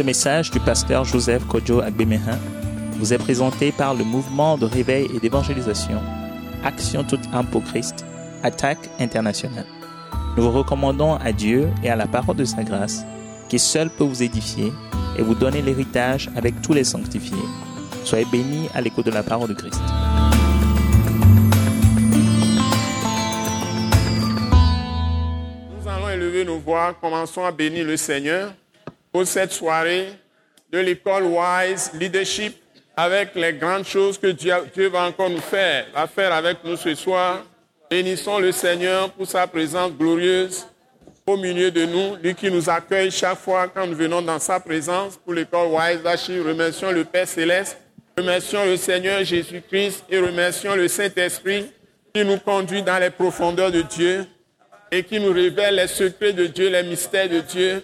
Ce message du pasteur Joseph Kojo Agbemehin vous est présenté par le mouvement de réveil et d'évangélisation Action toute âme pour Christ, Attaque internationale. Nous vous recommandons à Dieu et à la parole de sa grâce, qui seul peut vous édifier et vous donner l'héritage avec tous les sanctifiés. Soyez bénis à l'écho de la parole de Christ. Nous allons élever nos voix, commençons à bénir le Seigneur pour cette soirée de l'école Wise Leadership avec les grandes choses que Dieu, va encore nous faire, va faire avec nous ce soir. Bénissons le Seigneur pour sa présence glorieuse au milieu de nous, lui qui nous accueille chaque fois quand nous venons dans sa présence pour l'école Wise Leadership. Remercions le Père Céleste, remercions le Seigneur Jésus-Christ et remercions le Saint-Esprit qui nous conduit dans les profondeurs de Dieu et qui nous révèle les secrets de Dieu, les mystères de Dieu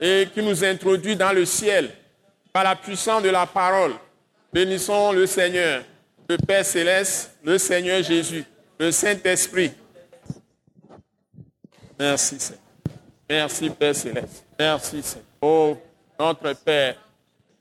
et qui nous introduit dans le ciel par la puissance de la parole. Bénissons le Seigneur, le Père céleste, le Seigneur Jésus, le Saint-Esprit. Merci Seigneur. Merci Père céleste. Merci Seigneur. Oh, notre Père,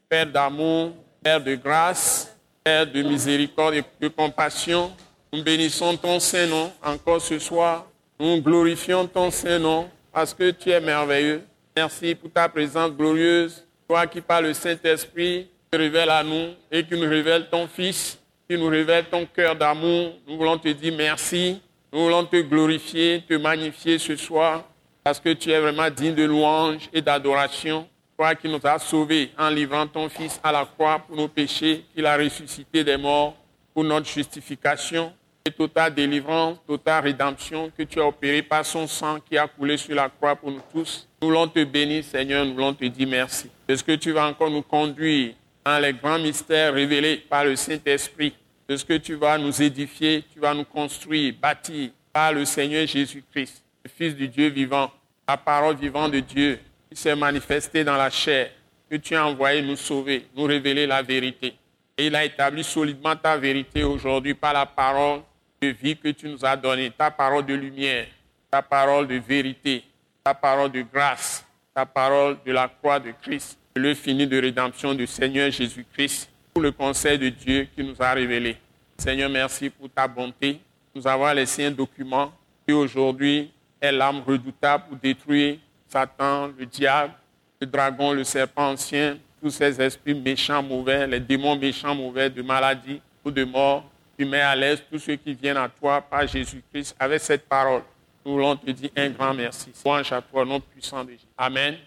Père d'amour, Père de grâce, Père de miséricorde et de compassion, nous bénissons ton Saint-Nom encore ce soir. Nous glorifions ton Saint-Nom parce que tu es merveilleux. Merci pour ta présence glorieuse. Toi qui par le Saint-Esprit te révèle à nous et qui nous révèle ton Fils, qui nous révèle ton cœur d'amour. Nous voulons te dire merci. Nous voulons te glorifier, te magnifier ce soir parce que tu es vraiment digne de louange et d'adoration. Toi qui nous as sauvés en livrant ton Fils à la croix pour nos péchés, qu'il a ressuscité des morts pour notre justification et totale délivrance, totale rédemption que tu as opérée par son sang qui a coulé sur la croix pour nous tous. Nous voulons te bénir, Seigneur, nous voulons te dire merci. Est-ce que tu vas encore nous conduire dans les grands mystères révélés par le Saint-Esprit Est-ce que tu vas nous édifier, tu vas nous construire, bâtir par le Seigneur Jésus-Christ, le Fils du Dieu vivant, la parole vivante de Dieu qui s'est manifestée dans la chair, que tu as envoyé nous sauver, nous révéler la vérité. Et il a établi solidement ta vérité aujourd'hui par la parole de vie que tu nous as donnée, ta parole de lumière, ta parole de vérité, ta parole de grâce, ta parole de la croix de Christ, le fini de rédemption du Seigneur Jésus-Christ, pour le conseil de Dieu qui nous a révélé. Seigneur, merci pour ta bonté. Nous avons laissé un document qui aujourd'hui est l'arme redoutable pour détruire Satan, le diable, le dragon, le serpent ancien, tous ces esprits méchants, mauvais, les démons méchants, mauvais, de maladie ou de mort. Tu mets à l'aise tous ceux qui viennent à toi par Jésus-Christ avec cette parole. Nous voulons te dire un grand merci. Louange à toi, nom puissant de Jésus. Amen.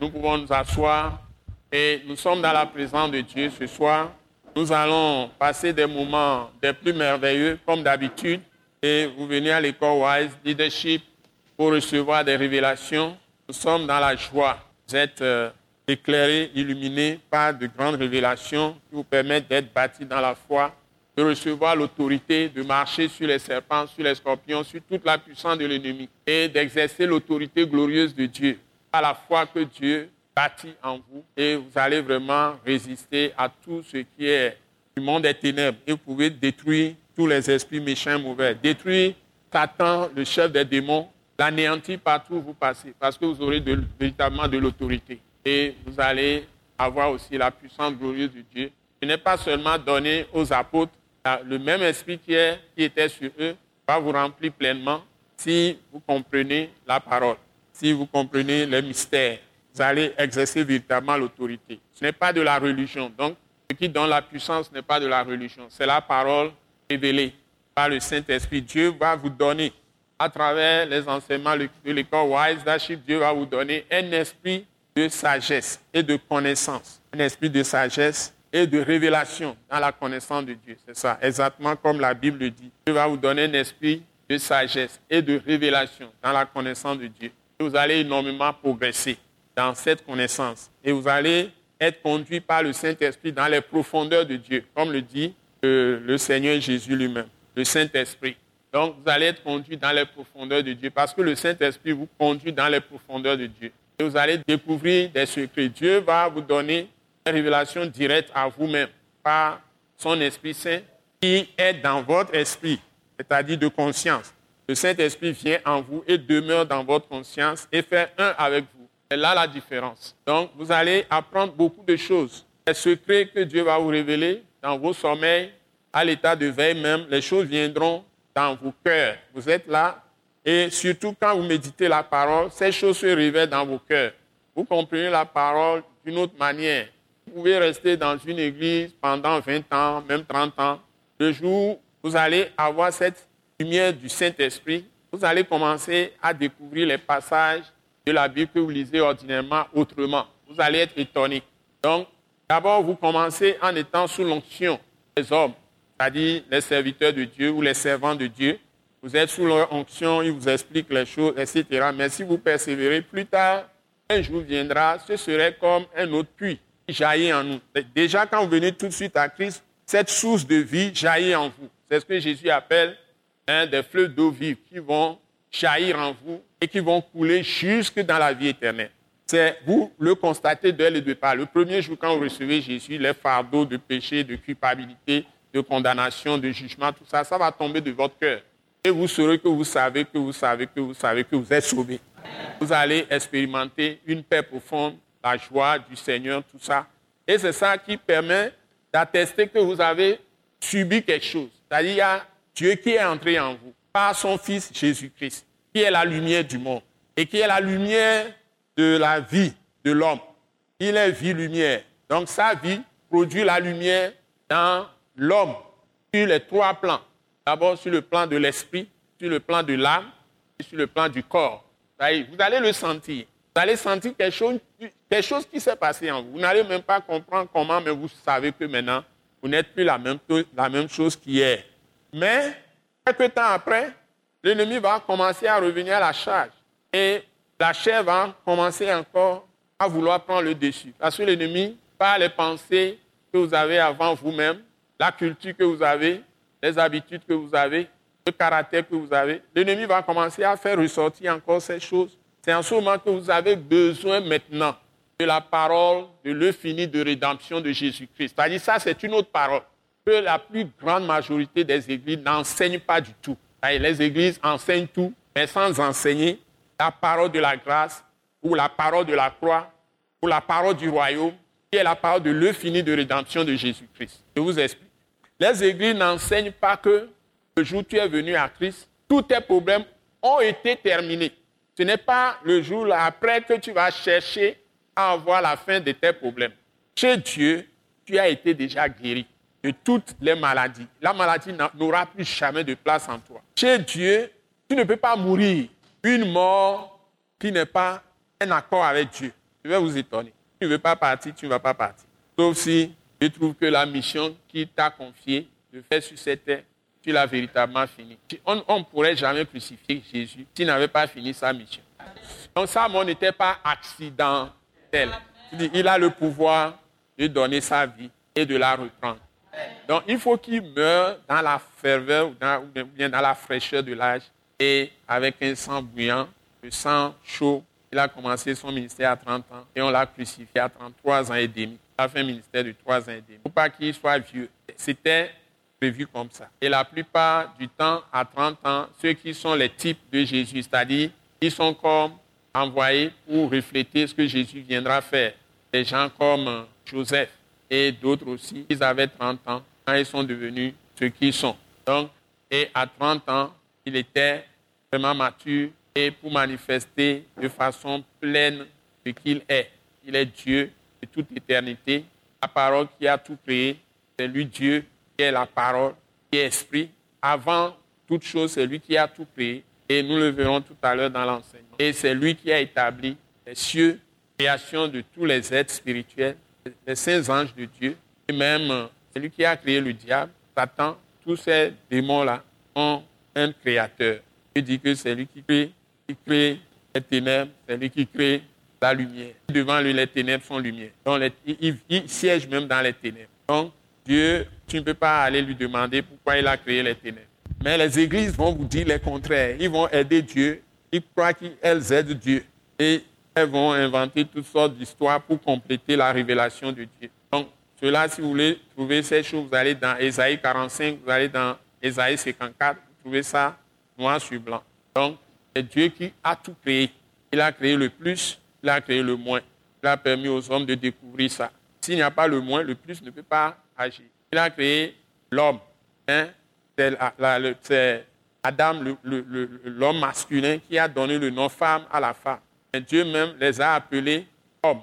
Nous pouvons nous asseoir et nous sommes dans la présence de Dieu ce soir. Nous allons passer des moments des plus merveilleux comme d'habitude et vous venez à l'école Wise Leadership pour recevoir des révélations. Nous sommes dans la joie. Vous êtes euh, éclairés, illuminés par de grandes révélations qui vous permettent d'être bâtis dans la foi, de recevoir l'autorité, de marcher sur les serpents, sur les scorpions, sur toute la puissance de l'ennemi et d'exercer l'autorité glorieuse de Dieu. À la foi que Dieu bâtit en vous et vous allez vraiment résister à tout ce qui est du monde des ténèbres. Et vous pouvez détruire tous les esprits méchants mauvais, détruire Satan, le chef des démons, l'anéantir partout où vous passez parce que vous aurez véritablement de l'autorité. Et vous allez avoir aussi la puissance glorieuse de Dieu. Ce n'est pas seulement donné aux apôtres, le même esprit qui, était sur eux va vous remplir pleinement si vous comprenez la parole, si vous comprenez les mystères. Vous allez exercer véritablement l'autorité. Ce n'est pas de la religion. Donc, ce qui donne la puissance n'est pas de la religion. C'est la parole révélée par le Saint-Esprit. Dieu va vous donner, à travers les enseignements de l'école Wise Dieu va vous donner un esprit de sagesse et de connaissance. Un esprit de sagesse et de révélation dans la connaissance de Dieu. C'est ça, exactement comme la Bible le dit. Dieu va vous donner un esprit de sagesse et de révélation dans la connaissance de Dieu. Et vous allez énormément progresser dans cette connaissance. Et vous allez être conduit par le Saint-Esprit dans les profondeurs de Dieu, comme le dit euh, le Seigneur Jésus lui-même, le Saint-Esprit. Donc vous allez être conduit dans les profondeurs de Dieu parce que le Saint-Esprit vous conduit dans les profondeurs de Dieu. Et vous allez découvrir des secrets. Dieu va vous donner révélation directe à vous-même par son Esprit Saint qui est dans votre esprit, c'est-à-dire de conscience. Le Saint-Esprit vient en vous et demeure dans votre conscience et fait un avec vous. C'est là la différence. Donc, vous allez apprendre beaucoup de choses. Les secrets que Dieu va vous révéler dans vos sommeils, à l'état de veille même, les choses viendront dans vos cœurs. Vous êtes là et surtout quand vous méditez la parole, ces choses se révèlent dans vos cœurs. Vous comprenez la parole d'une autre manière. Vous pouvez rester dans une église pendant 20 ans, même 30 ans. Le jour où vous allez avoir cette lumière du Saint-Esprit, vous allez commencer à découvrir les passages de la Bible que vous lisez ordinairement autrement. Vous allez être étonné. Donc, d'abord, vous commencez en étant sous l'onction des hommes, c'est-à-dire les serviteurs de Dieu ou les servants de Dieu. Vous êtes sous leur onction, ils vous expliquent les choses, etc. Mais si vous persévérez, plus tard, un jour viendra, ce serait comme un autre puits jaillit en nous. Déjà, quand vous venez tout de suite à Christ, cette source de vie jaillit en vous. C'est ce que Jésus appelle hein, des fleuves d'eau vive qui vont jaillir en vous et qui vont couler jusque dans la vie éternelle. C'est vous le constatez dès le départ. Le premier jour, quand vous recevez Jésus, les fardeaux de péché, de culpabilité, de condamnation, de jugement, tout ça, ça va tomber de votre cœur. Et vous saurez que vous savez, que vous savez, que vous savez que vous êtes sauvé. Vous allez expérimenter une paix profonde, la joie du Seigneur, tout ça. Et c'est ça qui permet d'attester que vous avez subi quelque chose. C'est-à-dire, il Dieu qui est entré en vous par son Fils Jésus-Christ, qui est la lumière du monde et qui est la lumière de la vie de l'homme. Il est vie-lumière. Donc sa vie produit la lumière dans l'homme sur les trois plans. D'abord sur le plan de l'esprit, sur le plan de l'âme et sur le plan du corps. Vous allez le sentir. Vous allez sentir quelque chose, quelque chose qui s'est passé en vous. Vous n'allez même pas comprendre comment, mais vous savez que maintenant, vous n'êtes plus la même, chose qu'hier. Mais, quelques temps après, l'ennemi va commencer à revenir à la charge. Et la chair va commencer encore à vouloir prendre le dessus. Parce que l'ennemi, par les pensées que vous avez avant vous-même, la culture que vous avez, les habitudes que vous avez, le caractère que vous avez, l'ennemi va commencer à faire ressortir encore ces choses. C'est en ce moment que vous avez besoin maintenant de la parole de l'euphémie de rédemption de Jésus-Christ. C'est-à-dire ça, c'est une autre parole que la plus grande majorité des églises n'enseignent pas du tout. Les églises enseignent tout, mais sans enseigner la parole de la grâce ou la parole de la croix ou la parole du royaume, qui est la parole de l'euphémie de rédemption de Jésus-Christ. Je vous explique. Les églises n'enseignent pas que le jour où tu es venu à Christ, tous tes problèmes ont été terminés. Ce n'est pas le jour après que tu vas chercher à avoir la fin de tes problèmes. Chez Dieu, tu as été déjà guéri de toutes les maladies. La maladie n'aura plus jamais de place en toi. Chez Dieu, tu ne peux pas mourir une mort qui n'est pas un accord avec Dieu. Je vais vous étonner. Tu ne veux pas partir, tu ne vas pas partir. Sauf si tu trouves que la mission qui t'a confiée de faire sur cette terre, tu l'as véritablement fini. On ne pourrait jamais crucifier Jésus s'il n'avait pas fini sa mission. Donc sa mort n'était pas accidentelle. Il a le pouvoir de donner sa vie et de la reprendre. Donc il faut qu'il meure dans la ferveur ou, bien dans la fraîcheur de l'âge et avec un sang bouillant, le sang chaud. Il a commencé son ministère à 30 ans et on l'a crucifié à 33 ans et demi. Il a fait un ministère de 3 ans et demi. Pour pas qu'il soit vieux. C'était prévu comme ça. Et la plupart du temps, à 30 ans, ceux qui sont les types de Jésus, c'est-à-dire, ils sont comme envoyés pour refléter ce que Jésus viendra faire. Des gens comme Joseph et d'autres aussi, ils avaient 30 ans quand ils sont devenus ce qu'ils sont. Donc, et à 30 ans, il était vraiment mature et pour manifester de façon pleine ce qu'il est. Il est Dieu de toute éternité, la parole qui a tout créé, c'est lui Dieu qui est la parole, qui est esprit. Avant toute chose, c'est lui qui a tout créé et nous le verrons tout à l'heure dans l'enseignement. Et c'est lui qui a établi les cieux, création de tous les êtres spirituels, les saints anges de Dieu, et même c'est lui qui a créé le diable, Satan, tous ces démons-là ont un créateur. Il dit que c'est lui qui crée, les ténèbres, c'est lui qui crée la lumière. Devant lui, les ténèbres sont lumière. Donc, il, il, siège même dans les ténèbres. Donc, Dieu, tu ne peux pas aller lui demander pourquoi il a créé les ténèbres. Mais les églises vont vous dire le contraire. Ils vont aider Dieu. Ils croient qu'elles aident Dieu. Et elles vont inventer toutes sortes d'histoires pour compléter la révélation de Dieu. Donc, cela, si vous voulez trouver ces choses, vous allez dans Ésaïe 45, vous allez dans Ésaïe 54, trouvez ça noir sur blanc. Donc, c'est Dieu qui a tout créé. Il a créé le plus, Il a créé le moins. Il a permis aux hommes de découvrir ça. S'il n'y a pas le moins, le plus ne peut pas Il a créé l'homme. Hein? C'est Adam, l'homme masculin, qui a donné le nom femme à la femme. Et Dieu même les a appelés hommes.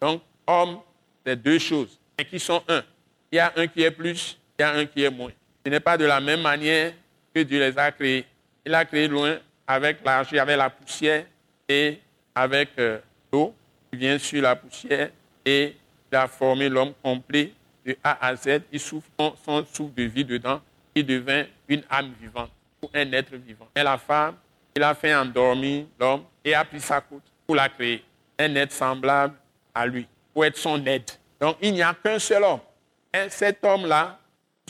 Donc, homme, c'est deux choses, et qui sont un. Il y a un qui est plus, il y a un qui est moins. Ce n'est pas de la même manière que Dieu les a créés. Il a créé loin avec l'argile, avec la poussière et avec euh, l'eau qui vient sur la poussière et il a formé l'homme complet de A à Z. Il souffle son souffle de vie dedans. Il devint une âme vivante ou un être vivant. Et la femme, il a fait endormir l'homme et a pris sa côte pour la créer. Un être semblable à lui, pour être son aide. Donc il n'y a qu'un seul homme. Et cet homme-là,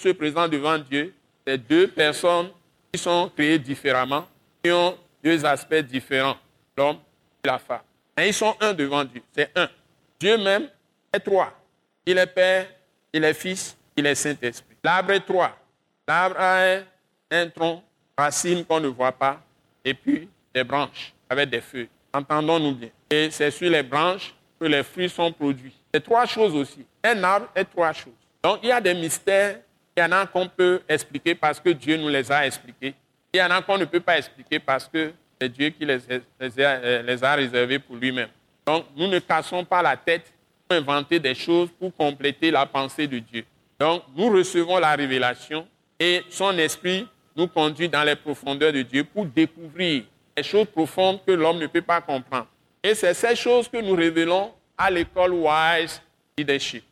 se présente devant Dieu, c'est deux personnes qui sont créées différemment, qui ont deux aspects différents, l'homme et la femme. Et ils sont un devant Dieu, c'est un. Dieu même est trois. Il est Père, il est Fils, il est Saint-Esprit. L'arbre est trois. L'arbre a un, tronc, racine qu'on ne voit pas, et puis des branches avec des feuilles. Entendons-nous bien. Et c'est sur les branches que les fruits sont produits. C'est trois choses aussi. Un arbre est trois choses. Donc il y a des mystères il y en a qu'on peut expliquer parce que Dieu nous les a expliqués. Il y en a qu'on ne peut pas expliquer parce que c'est Dieu qui les, les, a réservés pour lui-même. Donc, nous ne cassons pas la tête inventer des choses pour compléter la pensée de Dieu. Donc, nous recevons la révélation et son esprit nous conduit dans les profondeurs de Dieu pour découvrir les choses profondes que l'homme ne peut pas comprendre. Et c'est ces choses que nous révélons à l'école Wise Leadership.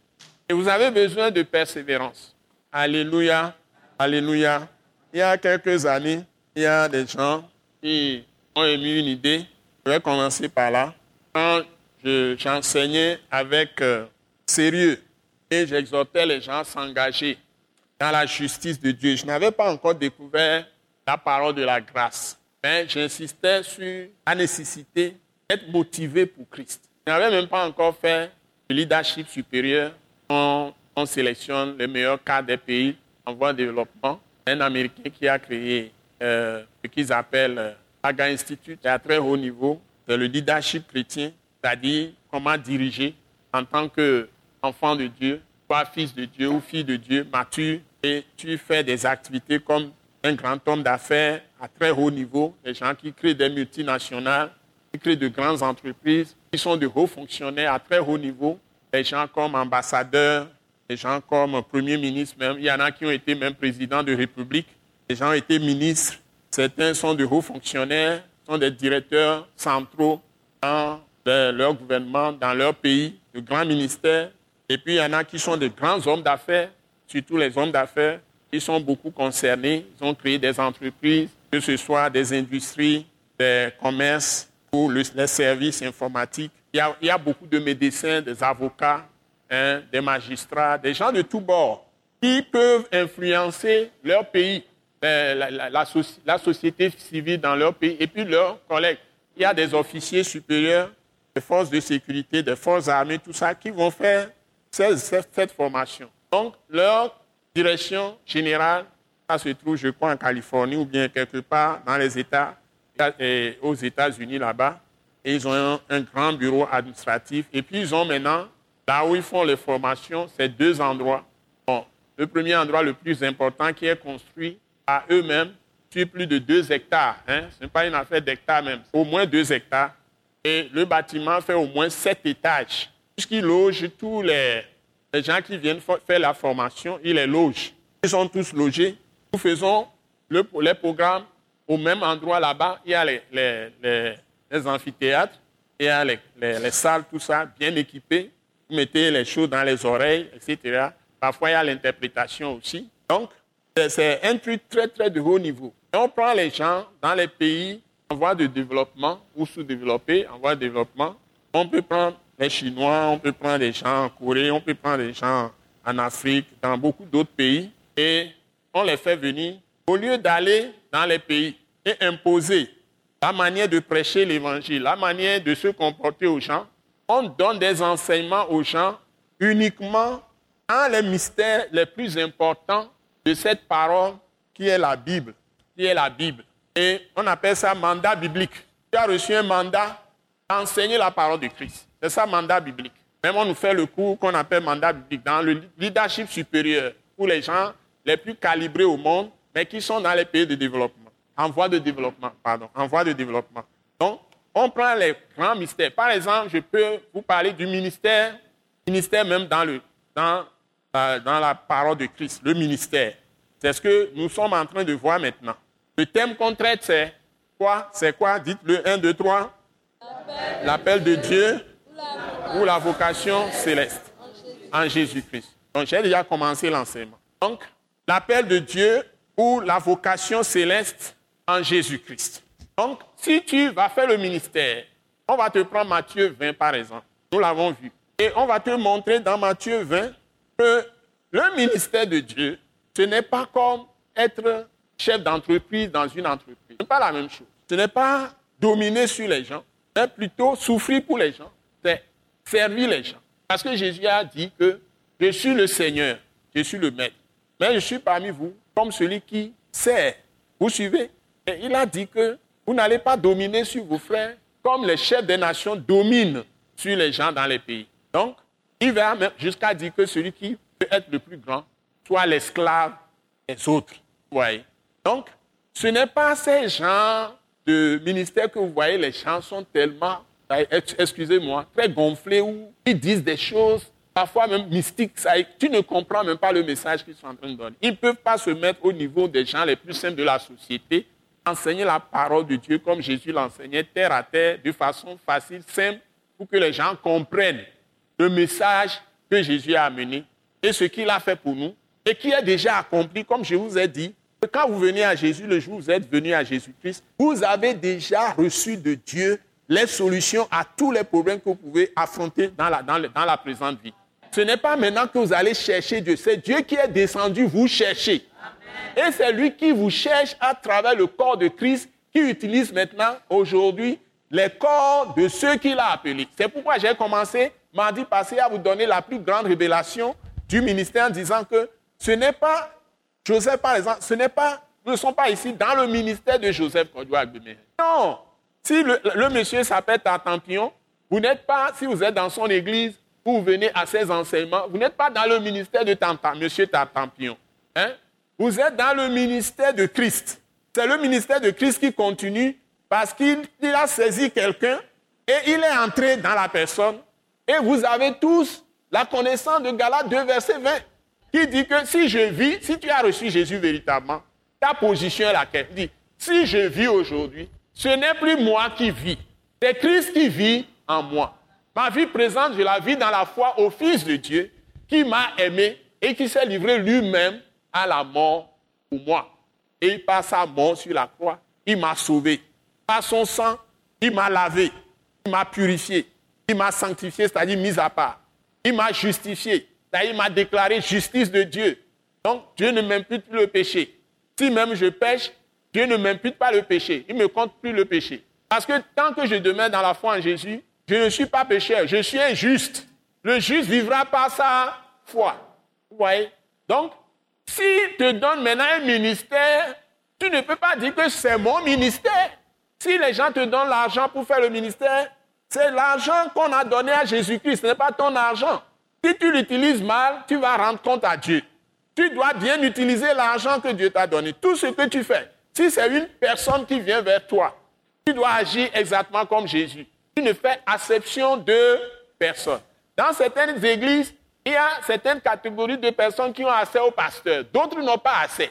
Et vous avez besoin de persévérance. Alléluia, Alléluia. Il y a quelques années, il y a des gens qui ont émis une idée. Je vais commencer par là. Quand j'enseignais avec euh, sérieux et j'exhortais les gens à s'engager dans la justice de Dieu, je n'avais pas encore découvert la parole de la grâce. Mais j'insistais sur la nécessité d'être motivé pour Christ. Je n'avais même pas encore fait le leadership supérieur on sélectionne les meilleurs cas des pays en voie de développement. Un Américain qui a créé euh, ce qu'ils appellent euh, Aga Institute à très haut niveau, c'est le leadership chrétien, c'est-à-dire comment diriger en tant qu'enfant de Dieu, soit fils de Dieu ou fille de Dieu, mature, et tu fais des activités comme un grand homme d'affaires à très haut niveau, des gens qui créent des multinationales, qui créent de grandes entreprises, qui sont de hauts fonctionnaires à très haut niveau, des gens comme ambassadeurs, des gens comme Premier ministre même. Il y en a qui ont été même présidents de République. Des gens ont été ministres. Certains sont de hauts fonctionnaires, sont des directeurs centraux dans leur gouvernement, dans leur pays, de grands ministères. Et puis il y en a qui sont de grands hommes d'affaires, surtout les hommes d'affaires. Ils sont beaucoup concernés. Ils ont créé des entreprises, que ce soit des industries, des commerces ou les services informatiques. Il y, a, beaucoup de médecins, des avocats, Hein, des magistrats, des gens de tous bords, qui peuvent influencer leur pays, la, la, société civile dans leur pays, et puis leurs collègues. Il y a des officiers supérieurs des forces de sécurité, des forces armées, tout ça, qui vont faire cette, formation. Donc, leur direction générale, ça se trouve, je crois, en Californie ou bien quelque part dans les États, aux États-Unis là-bas. Et ils ont un, grand bureau administratif. Et puis, ils ont maintenant Là où ils font les formations, c'est deux endroits. le premier endroit le plus important qui est construit à eux-mêmes sur plus de deux hectares. Hein. Ce n'est pas une affaire d'hectares même, au moins deux hectares. Et le bâtiment fait au moins sept étages, puisqu'il loge tous les, gens qui viennent faire la formation, il les loge. Ils sont tous logés. Nous faisons le, les programmes au même endroit là-bas. Il y a les, les, amphithéâtres, il y a les salles, tout ça, bien équipées vous mettez les choses dans les oreilles, etc. Parfois, il y a l'interprétation aussi. Donc, c'est un truc très, très de haut niveau. Et on prend les gens dans les pays en voie de développement ou sous-développés, en voie de développement. On peut prendre les Chinois, on peut prendre les gens en Corée, on peut prendre les gens en Afrique, dans beaucoup d'autres pays, et on les fait venir au lieu d'aller dans les pays et imposer la manière de prêcher l'évangile, la manière de se comporter aux gens, on donne des enseignements aux gens uniquement dans les mystères les plus importants de cette parole qui est la Bible, qui est la Bible. Et on appelle ça mandat biblique. Tu as reçu un mandat enseigner la parole de Christ. C'est ça, mandat biblique. Même on nous fait le cours qu'on appelle mandat biblique dans le leadership supérieur pour les gens les plus calibrés au monde, mais qui sont dans les pays de développement, en voie de développement, pardon, en voie de développement. Donc, on prend les grands mystères. Par exemple, je peux vous parler du ministère, ministère même dans, le, dans, euh, dans la parole de Christ, le ministère. C'est ce que nous sommes en train de voir maintenant. Le thème qu'on traite, c'est quoi? C'est quoi? Dites-le 1, 2, 3. L'appel de Dieu ou la vocation céleste en Jésus-Christ. Donc j'ai déjà commencé l'enseignement. Donc, l'appel de Dieu ou la vocation céleste en Jésus-Christ. Donc, si tu vas faire le ministère, on va te prendre Matthieu 20 par exemple. Nous l'avons vu. Et on va te montrer dans Matthieu 20 que le ministère de Dieu, ce n'est pas comme être chef d'entreprise dans une entreprise. Ce n'est pas la même chose. Ce n'est pas dominer sur les gens, mais plutôt souffrir pour les gens. C'est servir les gens. Parce que Jésus a dit que je suis le Seigneur, je suis le Maître. Mais je suis parmi vous comme celui qui sert. Vous suivez? Et il a dit que vous n'allez pas dominer sur vos frères comme les chefs des nations dominent sur les gens dans les pays. Donc, il va jusqu'à dire que celui qui peut être le plus grand soit l'esclave des autres. Vous Donc, ce n'est pas ces gens de ministère que vous voyez, les gens sont tellement, excusez-moi, très gonflés ou ils disent des choses parfois même mystiques. tu ne comprends même pas le message qu'ils sont en train de donner. Ils ne peuvent pas se mettre au niveau des gens les plus simples de la société, enseigner la parole de Dieu comme Jésus l'enseignait, terre à terre, de façon facile, simple, pour que les gens comprennent le message que Jésus a amené et ce qu'il a fait pour nous et qui est déjà accompli, comme je vous ai dit. Quand vous venez à Jésus, le jour où vous êtes venu à Jésus-Christ, vous avez déjà reçu de Dieu les solutions à tous les problèmes que vous pouvez affronter dans la, dans la présente vie. Ce n'est pas maintenant que vous allez chercher Dieu, c'est Dieu qui est descendu vous chercher. Et c'est lui qui vous cherche à travers le corps de Christ, qui utilise maintenant, aujourd'hui, les corps de ceux qu'il a appelés. C'est pourquoi j'ai commencé mardi passé à vous donner la plus grande révélation du ministère en disant que ce n'est pas Joseph, par exemple, ce n'est pas, ne sommes pas ici dans le ministère de Joseph Non. Si le, monsieur s'appelle Tartampion, vous n'êtes pas, si vous êtes dans son église, vous venez à ses enseignements, vous n'êtes pas dans le ministère de Tantam, monsieur Tartampion. Hein? Vous êtes dans le ministère de Christ. C'est le ministère de Christ qui continue parce qu'il a saisi quelqu'un et il est entré dans la personne. Et vous avez tous la connaissance de Galates 2, verset 20, qui dit que si je vis, si tu as reçu Jésus véritablement, ta position est laquelle? Dit, si je vis aujourd'hui, ce n'est plus moi qui vis, c'est Christ qui vit en moi. Ma vie présente, je la vis dans la foi au Fils de Dieu qui m'a aimé et qui s'est livré lui-même à la mort pour moi. Et par sa mort sur la croix, il m'a sauvé. Par son sang, il m'a lavé, il m'a purifié, il m'a sanctifié, c'est-à-dire mis à part. Il m'a justifié, c'est-à-dire il m'a déclaré justice de Dieu. Donc Dieu ne m'impute plus le péché. Si même je pêche, Dieu ne m'impute pas le péché. Il ne me compte plus le péché. Parce que tant que je demeure dans la foi en Jésus, je ne suis pas pécheur, je suis injuste. Le juste vivra par sa foi. Vous voyez? Donc, s'il te donne maintenant un ministère, tu ne peux pas dire que c'est mon ministère. Si les gens te donnent l'argent pour faire le ministère, c'est l'argent qu'on a donné à Jésus-Christ, ce n'est pas ton argent. Si tu l'utilises mal, tu vas rendre compte à Dieu. Tu dois bien utiliser l'argent que Dieu t'a donné. Tout ce que tu fais, si c'est une personne qui vient vers toi, tu dois agir exactement comme Jésus. Tu ne fais acception de personne. Dans certaines églises, il y a certaines catégories de personnes qui ont accès au pasteur, d'autres n'ont pas accès.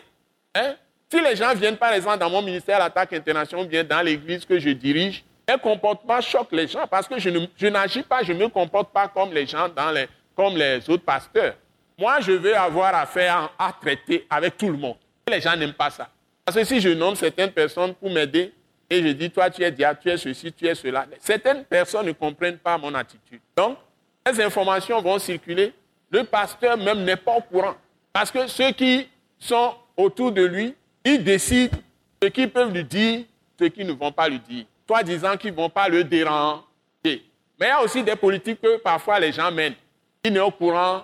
Hein? Si les gens viennent, par exemple, dans mon ministère l'Attaque Internationale, ou bien dans l'église que je dirige, un comportement choque les gens parce que je, n'agis pas, je ne me comporte pas comme les gens, dans les, comme les autres pasteurs. Moi, je veux avoir affaire à traiter avec tout le monde. les gens n'aiment pas ça. Parce que si je nomme certaines personnes pour m'aider et je dis, toi, tu es diable, tu es ceci, tu es cela, certaines personnes ne comprennent pas mon attitude. Donc, les informations vont circuler le pasteur même n'est pas au courant. Parce que ceux qui sont autour de lui, ils décident ce qu'ils peuvent lui dire, ce qu'ils ne vont pas lui dire. Toi disant qu'ils ne vont pas le déranger. Mais il y a aussi des politiques que parfois les gens mènent. Ils n'est au courant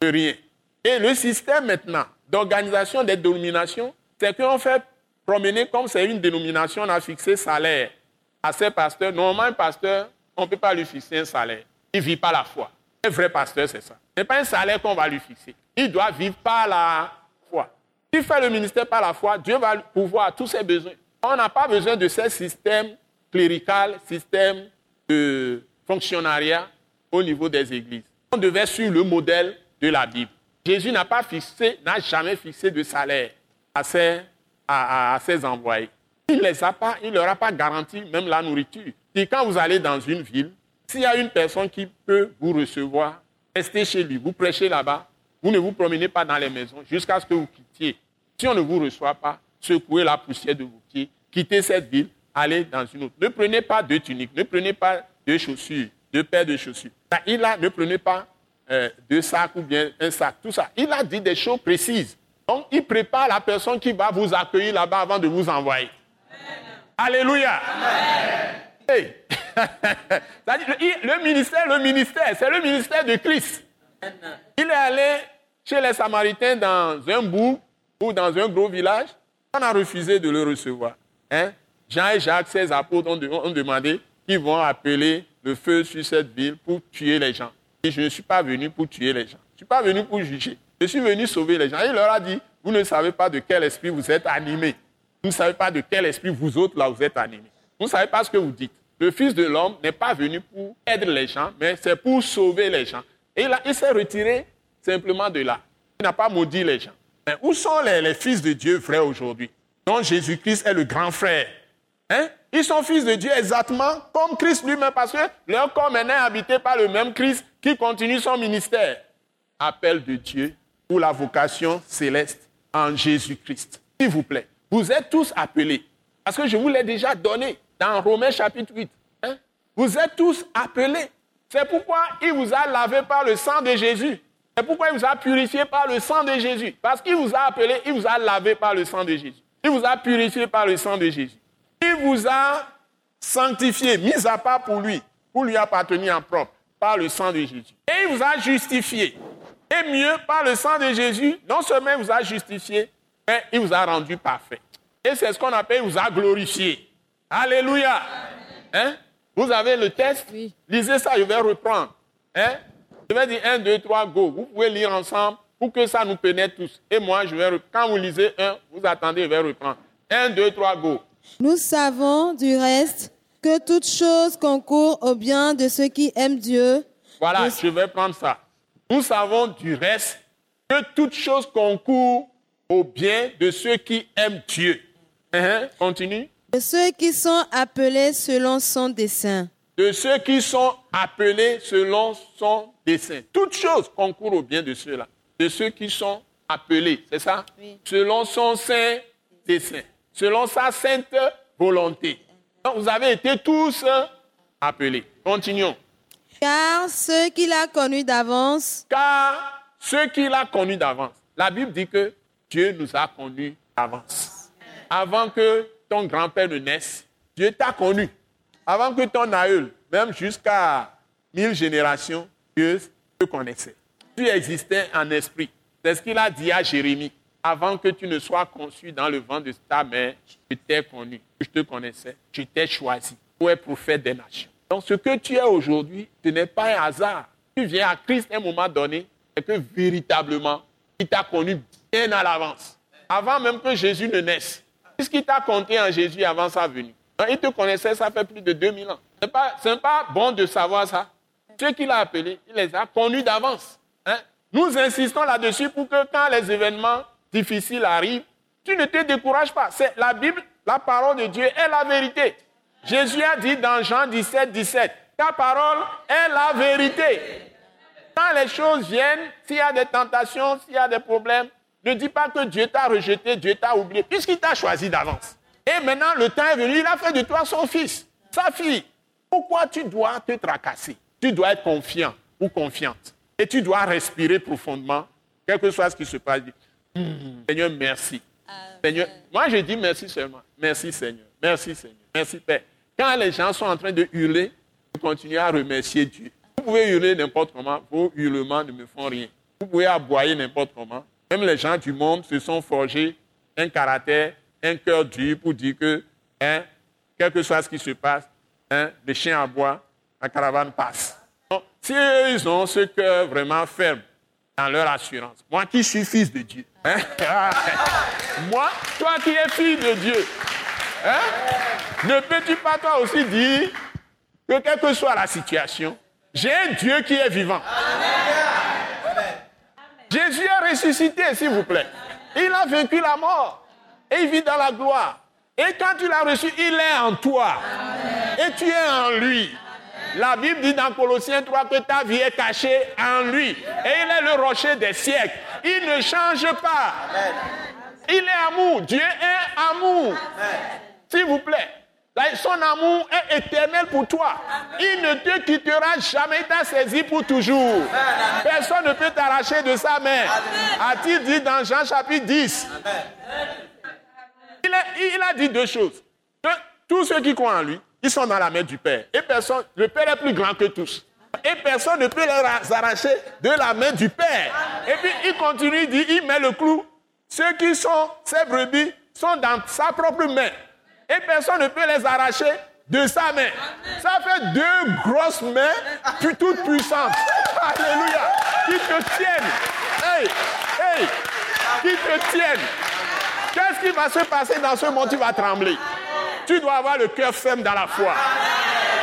de rien. Et le système maintenant d'organisation des dénominations, c'est qu'on fait promener comme c'est une dénomination, on a fixé salaire à ces pasteurs. Normalement, un pasteur, on ne peut pas lui fixer un salaire. Il ne vit pas la foi. Un vrai pasteur, c'est ça. Ce n'est pas un salaire qu'on va lui fixer. Il doit vivre par la foi. S'il fait le ministère par la foi, Dieu va pouvoir tous ses besoins. On n'a pas besoin de ce système clérical, système de fonctionnariat au niveau des églises. On devait suivre le modèle de la Bible. Jésus n'a pas fixé, n'a jamais fixé de salaire à ses, à, ses envoyés. Il ne leur a pas garanti même la nourriture. Et quand vous allez dans une ville, s'il y a une personne qui peut vous recevoir, restez chez lui, vous prêchez là-bas, vous ne vous promenez pas dans les maisons jusqu'à ce que vous quittiez. Si on ne vous reçoit pas, secouez la poussière de vos pieds, quittez cette ville, allez dans une autre. Ne prenez pas deux tuniques, ne prenez pas deux chaussures, deux paires de chaussures. Il a, ne prenez pas euh, deux sacs ou bien un sac, tout ça. Il a dit des choses précises. Donc, il prépare la personne qui va vous accueillir là-bas avant de vous envoyer. Alléluia. le ministère, le ministère, c'est le ministère de Christ. Il est allé chez les Samaritains dans un bout ou dans un gros village. On a refusé de le recevoir. Hein? Jean et Jacques, ses apôtres, ont, demandé qu'ils vont appeler le feu sur cette ville pour tuer les gens. Et je ne suis pas venu pour tuer les gens. Je ne suis pas venu pour juger. Je suis venu sauver les gens. Il leur a dit, vous ne savez pas de quel esprit vous êtes animés. Vous ne savez pas de quel esprit vous autres là vous êtes animés. Vous ne savez pas ce que vous dites. Le Fils de l'homme n'est pas venu pour aider les gens, mais c'est pour sauver les gens. Et là, il s'est retiré simplement de là. Il n'a pas maudit les gens. Mais où sont les, fils de Dieu vrais aujourd'hui? Dont Jésus-Christ est le grand frère hein? Ils sont fils de Dieu exactement comme Christ lui-même, parce que leur corps maintenant est habité par le même Christ qui continue son ministère. Appel de Dieu pour la vocation céleste en Jésus-Christ. S'il vous plaît, vous êtes tous appelés, parce que je vous l'ai déjà donné dans Romains chapitre 8. Hein? Vous êtes tous appelés. C'est pourquoi il vous a lavé par le sang de Jésus. C'est pourquoi il vous a purifié par le sang de Jésus. Parce qu'il vous a appelé, il vous a lavé par le sang de Jésus. Il vous a purifié par le sang de Jésus. Il vous a sanctifié, mis à part pour lui, pour lui appartenir en propre, par le sang de Jésus. Et il vous a justifié. Et mieux, par le sang de Jésus, non seulement il vous a justifié, mais il vous a rendu parfait. Et c'est ce qu'on appelle, il vous a glorifié. Alléluia. Hein? Vous avez le test? Lisez ça, je vais reprendre. Hein? Je vais dire 1, 2, 3, go. Vous pouvez lire ensemble pour que ça nous pénètre tous. Et moi, je vais quand vous lisez un, vous attendez, je vais reprendre. 1, 2, 3, go. Nous savons du reste que toute chose concourt au bien de ceux qui aiment Dieu. Voilà, je vais prendre ça. Nous savons du reste que toute chose concourt au bien de ceux qui aiment Dieu. Uh Continue. De ceux qui sont appelés selon son dessein. De ceux qui sont appelés selon son dessein. Toute chose concourt au bien de ceux-là. De ceux qui sont appelés, c'est ça? Oui. Selon son saint dessein. Selon sa sainte volonté. Donc, vous avez été tous appelés. Continuons. Car ceux qu'il a connus d'avance. Car ceux qu'il a connus d'avance. La Bible dit que Dieu nous a connus d'avance. Avant que ton grand-père ne naisse, Dieu t'a connu. Avant que ton aïeul, même jusqu'à mille générations, Dieu te connaissait. Tu existais en esprit. C'est ce qu'il a dit à Jérémie. Avant que tu ne sois conçu dans le vent de ta mère, je t'ai connu. Je te connaissais. Je t'ai choisi pour être prophète des nations. Donc ce que tu es aujourd'hui, ce n'est pas un hasard. Tu viens à Christ à un moment donné et que véritablement, il t'a connu bien à l'avance. Avant même que Jésus ne naisse. Puisqu'il t'a compté en Jésus avant sa venue. Il te connaissait, ça fait plus de 2000 ans. Ce n'est pas, pas, bon de savoir ça. Ceux qu'il a appelés, il les a connus d'avance. Hein. Nous insistons là-dessus pour que quand les événements difficiles arrivent, tu ne te décourages pas. C'est la Bible, la parole de Dieu est la vérité. Jésus a dit dans Jean 17, 17, ta parole est la vérité. Quand les choses viennent, s'il y a des tentations, s'il y a des problèmes, ne dis pas que Dieu t'a rejeté, Dieu t'a oublié, puisqu'il t'a choisi d'avance. Et maintenant, le temps est venu, il a fait de toi son fils, sa fille. Pourquoi tu dois te tracasser? Tu dois être confiant ou confiante. Et tu dois respirer profondément, quel que soit ce qui se passe. Hmm, Seigneur, merci. Seigneur, moi je dis merci seulement. Merci Seigneur. Merci Seigneur. Merci Père. Quand les gens sont en train de hurler, vous continuez à remercier Dieu. Vous pouvez hurler n'importe comment, vos hurlements ne me font rien. Vous pouvez aboyer n'importe comment, même les gens du monde se sont forgés un caractère, un cœur dur pour dire que, hein, quel que soit ce qui se passe, hein, les chiens aboient, la caravane passe. si ils ont ce cœur vraiment ferme dans leur assurance, moi qui suis fils de Dieu, hein? moi, toi qui es fils de Dieu, hein? ne peux-tu pas toi aussi dire que quelle que soit la situation, j'ai un Dieu qui est vivant. Jésus est ressuscité, s'il vous plaît. Il a vaincu la mort et il vit dans la gloire. Et quand tu l'as reçu, il est en toi. Et tu es en lui. La Bible dit dans Colossiens 3 que ta vie est cachée en lui. Et il est le rocher des siècles. Il ne change pas. Il est amour. Dieu est amour. S'il vous plaît. Son amour est éternel pour toi. Il ne te quittera jamais. Il t'a saisi pour toujours. Personne ne peut t'arracher de sa main. A-t-il dit dans Jean chapitre 10 il a, dit deux choses. tous ceux qui croient en lui, ils sont dans la main du Père. Et personne, le Père est plus grand que tous. Et personne ne peut les arracher de la main du Père. Et puis il continue, il dit, il met le clou. Ceux qui sont ses brebis sont dans sa propre main. Et personne ne peut les arracher de sa main. Ça fait deux grosses mains, puis toutes puissantes. Alléluia. Qui te tiennent. Hey, hey, qui te tiennent. Qu'est-ce qui va se passer dans ce monde? Tu vas trembler. Tu dois avoir le cœur ferme dans la foi,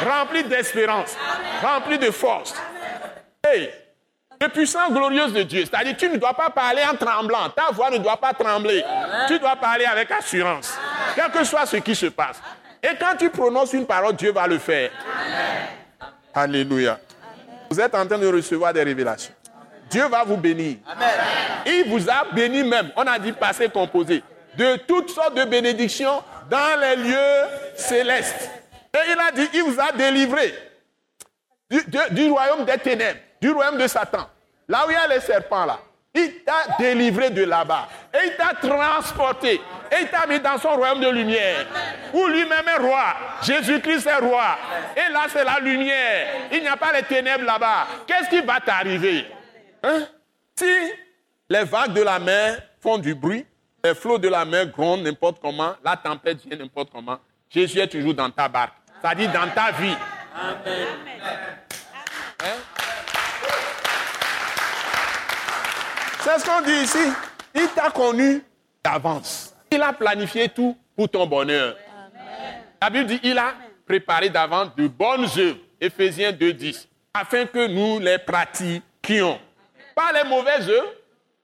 rempli d'espérance, rempli de force. Hey, le puissant glorieuse de Dieu. C'est-à-dire, tu ne dois pas parler en tremblant. Ta voix ne doit pas trembler. Tu dois parler avec assurance, quel que soit ce qui se passe. Et quand tu prononces une parole, Dieu va le faire. Alléluia. Vous êtes en train de recevoir des révélations. Dieu va vous bénir. Il vous a béni même. On a dit passé composé de toutes sortes de bénédictions dans les lieux célestes. Et il a dit, il vous a délivré du, royaume des ténèbres, du royaume de Satan. Là où il y a les serpents, là. Il t'a délivré de là-bas. Et il t'a transporté. Et il t'a mis dans son royaume de lumière. Où lui-même est roi. Jésus-Christ est roi. Et là, c'est la lumière. Il n'y a pas les ténèbres là-bas. Qu'est-ce qui va t'arriver? Hein? Si les vagues de la mer font du bruit, les flots de la mer grondent n'importe comment, la tempête vient n'importe comment. Jésus est toujours dans ta barque. Ça dit dans ta vie. Amen. Hein? C'est ce qu'on dit ici. Il t'a connu d'avance. Il a planifié tout pour ton bonheur. La Bible dit il a préparé d'avance de bonnes œuvres. Éphésiens 2.10. Afin que nous les pratiquions. Pas les mauvaises œuvres.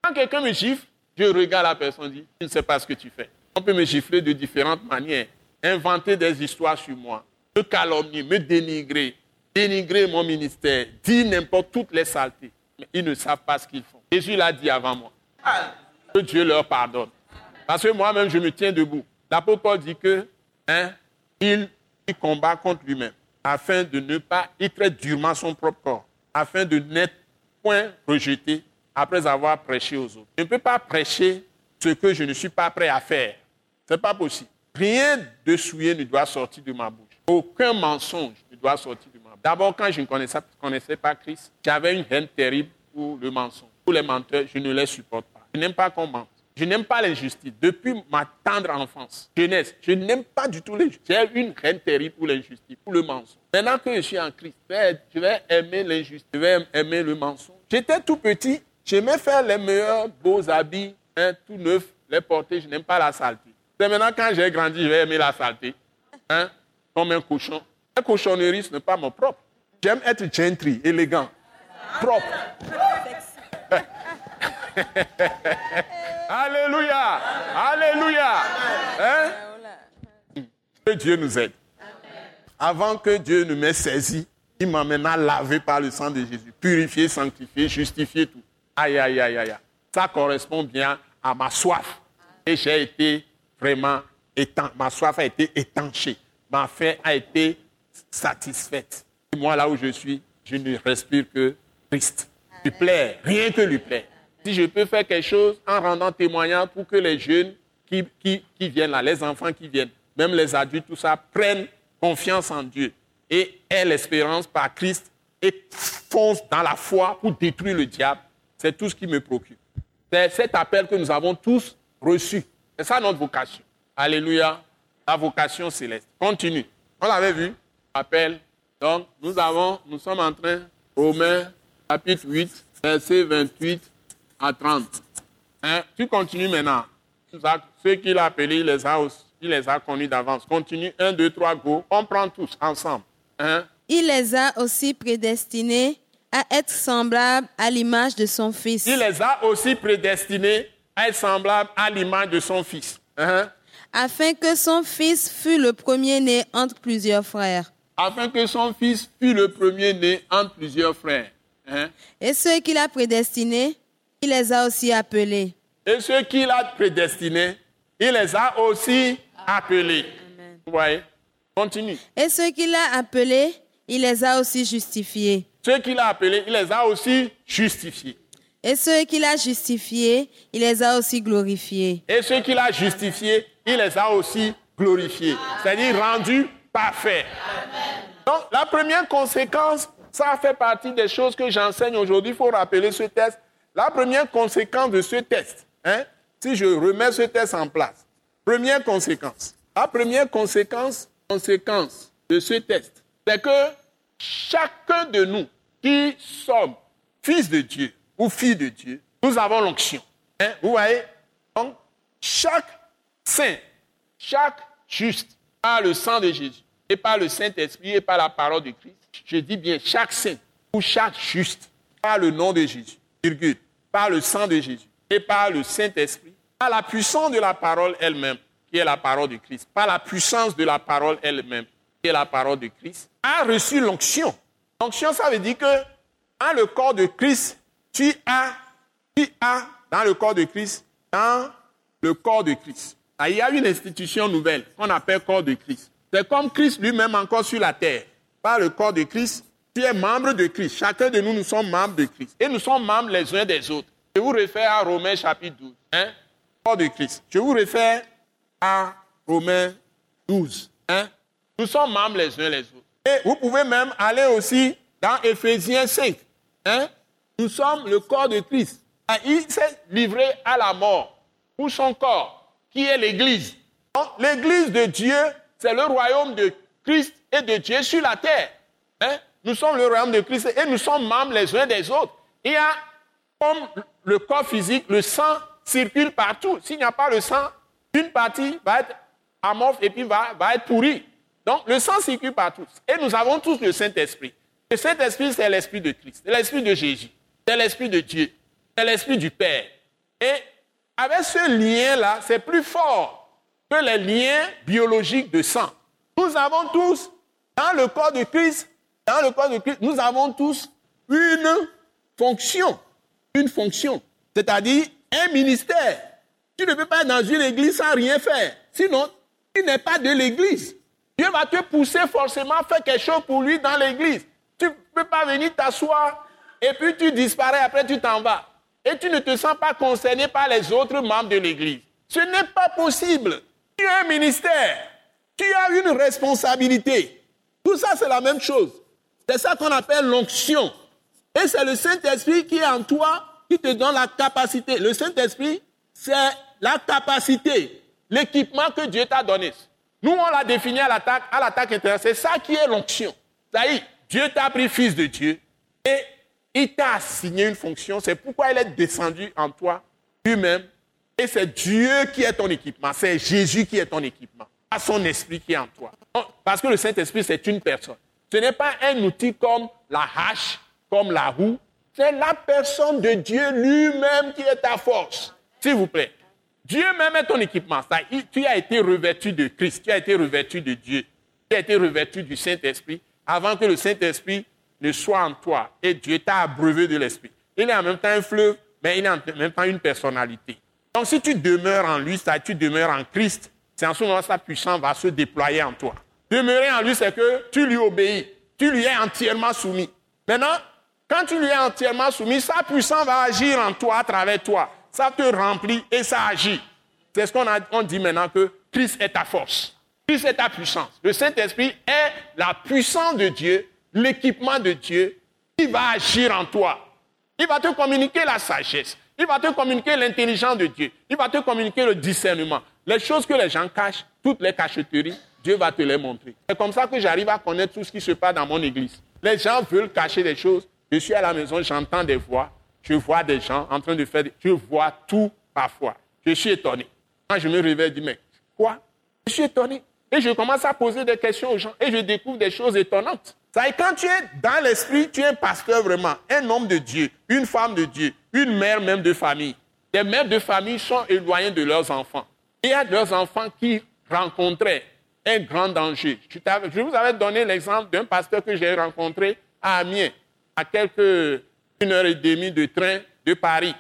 Quand quelqu'un me chiffre, je regarde la personne dis, je ne sais pas ce que tu fais. On peut me gifler de différentes manières, inventer des histoires sur moi, me calomnier, me dénigrer, dénigrer mon ministère, dire n'importe toutes les saletés. Mais ils ne savent pas ce qu'ils font. Jésus l'a dit avant moi. Que Dieu leur pardonne. Parce que moi-même, je me tiens debout. L'apôtre Paul dit que hein, il, il combat contre lui-même afin de ne pas, il traite durement son propre corps, afin de n'être point rejeté après avoir prêché aux autres. Je ne peux pas prêcher ce que je ne suis pas prêt à faire. Ce n'est pas possible. Rien de souillé ne doit sortir de ma bouche. Aucun mensonge ne doit sortir de ma bouche. D'abord, quand je ne connaissais, connaissais pas Christ, j'avais une haine terrible pour le mensonge. Pour les menteurs, je ne les supporte pas. Je n'aime pas qu'on mente. Je n'aime pas l'injustice. Depuis ma tendre enfance, jeunesse, je n'aime pas du tout l'injustice. J'ai une haine terrible pour l'injustice, pour le mensonge. Maintenant que je suis en Christ, je vais aimer l'injustice, je vais aimer le mensonge. J'étais tout petit, J'aimais faire les meilleurs beaux habits, hein, tout neufs, les porter. Je n'aime pas la saleté. C'est maintenant quand j'ai grandi, je vais aimer la saleté. Hein, comme un cochon. La cochonnerie, ce n'est pas mon propre. J'aime être gentry, élégant, propre. Alléluia. Alléluia. Hein? Que Dieu nous aide. Avant que Dieu ne m'ait saisi, il m'a maintenant lavé par le sang de Jésus, purifié, sanctifié, justifié, tout. Aïe, aïe, aïe, aïe. Ça correspond bien à ma soif. Et j'ai été vraiment étanché. Ma soif a été étanchée. Ma faim a été satisfaite. Et moi, là où je suis, je ne respire que Christ. Lui plaire, rien que lui plaire. Si je peux faire quelque chose en rendant témoignage pour que les jeunes qui, qui, qui viennent là, les enfants qui viennent, même les adultes, tout ça, prennent confiance en Dieu et aient l'espérance par Christ et foncent dans la foi pour détruire le diable, c'est tout ce qui me préoccupe. C'est cet appel que nous avons tous reçu. C'est ça notre vocation. Alléluia. La vocation céleste. Continue. On l'avait vu? Appel Donc, nous avons, nous sommes en train, Romains, chapitre 8, verset 28 à 30. Hein? Tu continues maintenant. Ceux qu'il a appelés, il les a, il les a connus d'avance. Continue, 1, 2, 3, go. On prend tous ensemble. Hein? Il les a aussi prédestinés à être semblables à l'image de son Fils. Il les a aussi prédestinés à être semblables à l'image de son Fils. Hein? Afin que son Fils fût le premier-né entre plusieurs frères. Afin que son Fils fût le premier-né entre plusieurs frères. Hein? Et ceux qu'il a prédestinés, il les a aussi appelés. Et ceux qu'il a prédestinés, il les a aussi appelés. Vous voyez? Continue. Et ceux qu'il a appelés, il les a aussi justifiés. Ceux qu'il a appelés, il les a aussi justifiés. Et ceux qu'il a justifiés, il les a aussi glorifiés. Et ceux qu'il a justifiés, il les a aussi glorifiés. C'est-à-dire rendus parfaits. Donc, la première conséquence, ça fait partie des choses que j'enseigne aujourd'hui. Il faut rappeler ce test. La première conséquence de ce test, hein, si je remets ce test en place, première conséquence. La première conséquence, conséquence de ce test, c'est que chacun de nous qui sommes fils de Dieu ou filles de Dieu, nous avons l'onction. Hein, vous voyez? Donc, chaque saint, chaque juste, par le sang de Jésus et par le Saint-Esprit et par la parole de Christ, je dis bien chaque saint ou chaque juste, par le nom de Jésus, par le sang de Jésus et par le Saint-Esprit, par la puissance de la parole elle-même, qui est la parole de Christ, par la puissance de la parole elle-même, est la parole de Christ, a reçu l'onction. L'onction, ça veut dire que dans le corps de Christ, tu as, tu as dans le corps de Christ, dans le corps de Christ. Ah, il y a une institution nouvelle qu'on appelle corps de Christ. C'est comme Christ lui-même encore sur la terre. Par le corps de Christ, tu es membre de Christ. Chacun de nous, nous sommes membres de Christ. Et nous sommes membres les uns des autres. Je vous réfère à Romains chapitre 12. Hein? Corps de Christ. Je vous réfère à Romains 12. Hein? Nous sommes membres les uns les autres. Et vous pouvez même aller aussi dans Éphésiens 5. Hein? Nous sommes le corps de Christ. Ah, il s'est livré à la mort pour son corps, qui est l'Église. L'Église de Dieu, c'est le royaume de Christ et de Dieu sur la terre. Hein? Nous sommes le royaume de Christ et nous sommes membres les uns des autres. Il y a, comme le corps physique, le sang circule partout. S'il n'y a pas le sang, une partie va être amorphe et puis va, va être pourrie. Donc le sang circule partout. Et nous avons tous le Saint-Esprit. Le Saint-Esprit, c'est l'Esprit de Christ, c'est l'Esprit de Jésus, c'est l'Esprit de Dieu, c'est l'Esprit du Père. Et avec ce lien-là, c'est plus fort que les liens biologiques de sang. Nous avons tous, dans le corps de Christ, dans le corps de Christ, nous avons tous une fonction. Une fonction. C'est-à-dire un ministère. Tu ne peux pas être dans une église sans rien faire. Sinon, tu n'es pas de l'église. Dieu va te pousser forcément à faire quelque chose pour lui dans l'église. Tu ne peux pas venir t'asseoir et puis tu disparais, après tu t'en vas. Et tu ne te sens pas concerné par les autres membres de l'église. Ce n'est pas possible. Tu as un ministère. Tu as une responsabilité. Tout ça, c'est la même chose. C'est ça qu'on appelle l'onction. Et c'est le Saint-Esprit qui est en toi, qui te donne la capacité. Le Saint-Esprit, c'est la capacité, l'équipement que Dieu t'a donné. Nous, on l'a défini à l'attaque, à l'attaque intérieure. C'est ça qui est l'onction. Est, Dieu t'a pris fils de Dieu et il t'a assigné une fonction. C'est pourquoi il est descendu en toi lui-même. Et c'est Dieu qui est ton équipement. C'est Jésus qui est ton équipement. Pas son esprit qui est en toi. Parce que le Saint-Esprit, c'est une personne. Ce n'est pas un outil comme la hache, comme la roue. C'est la personne de Dieu lui-même qui est ta force. S'il vous plaît. Dieu même est ton équipement. Ça, tu as été revêtu de Christ, tu as été revêtu de Dieu, tu as été revêtu du Saint-Esprit avant que le Saint-Esprit ne soit en toi. Et Dieu t'a abreuvé de l'Esprit. Il est en même temps un fleuve, mais il est en même temps une personnalité. Donc si tu demeures en lui, ça, tu demeures en Christ, c'est en ce moment sa puissance va se déployer en toi. Demeurer en lui, c'est que tu lui obéis, tu lui es entièrement soumis. Maintenant, quand tu lui es entièrement soumis, sa puissance va agir en toi, à travers toi. Ça te remplit et ça agit. C'est ce qu'on on dit maintenant que Christ est ta force. Christ est ta puissance. Le Saint-Esprit est la puissance de Dieu, l'équipement de Dieu qui va agir en toi. Il va te communiquer la sagesse. Il va te communiquer l'intelligence de Dieu. Il va te communiquer le discernement. Les choses que les gens cachent, toutes les cacheteries, Dieu va te les montrer. C'est comme ça que j'arrive à connaître tout ce qui se passe dans mon église. Les gens veulent cacher des choses. Je suis à la maison, j'entends des voix, je vois des gens en train de faire, je vois tout parfois. Je suis étonné. Quand je me réveille, je dis, mais quoi? Je suis étonné. Et je commence à poser des questions aux gens et je découvre des choses étonnantes. Ça et quand tu es dans l'esprit, tu es un pasteur vraiment, un homme de Dieu, une femme de Dieu, une mère même de famille. Des mères de famille sont éloignées de leurs enfants. Il y a leurs enfants qui rencontraient un grand danger. Je vous avais donné l'exemple d'un pasteur que j'ai rencontré à Amiens, à quelques une heure et demie de train de Paris.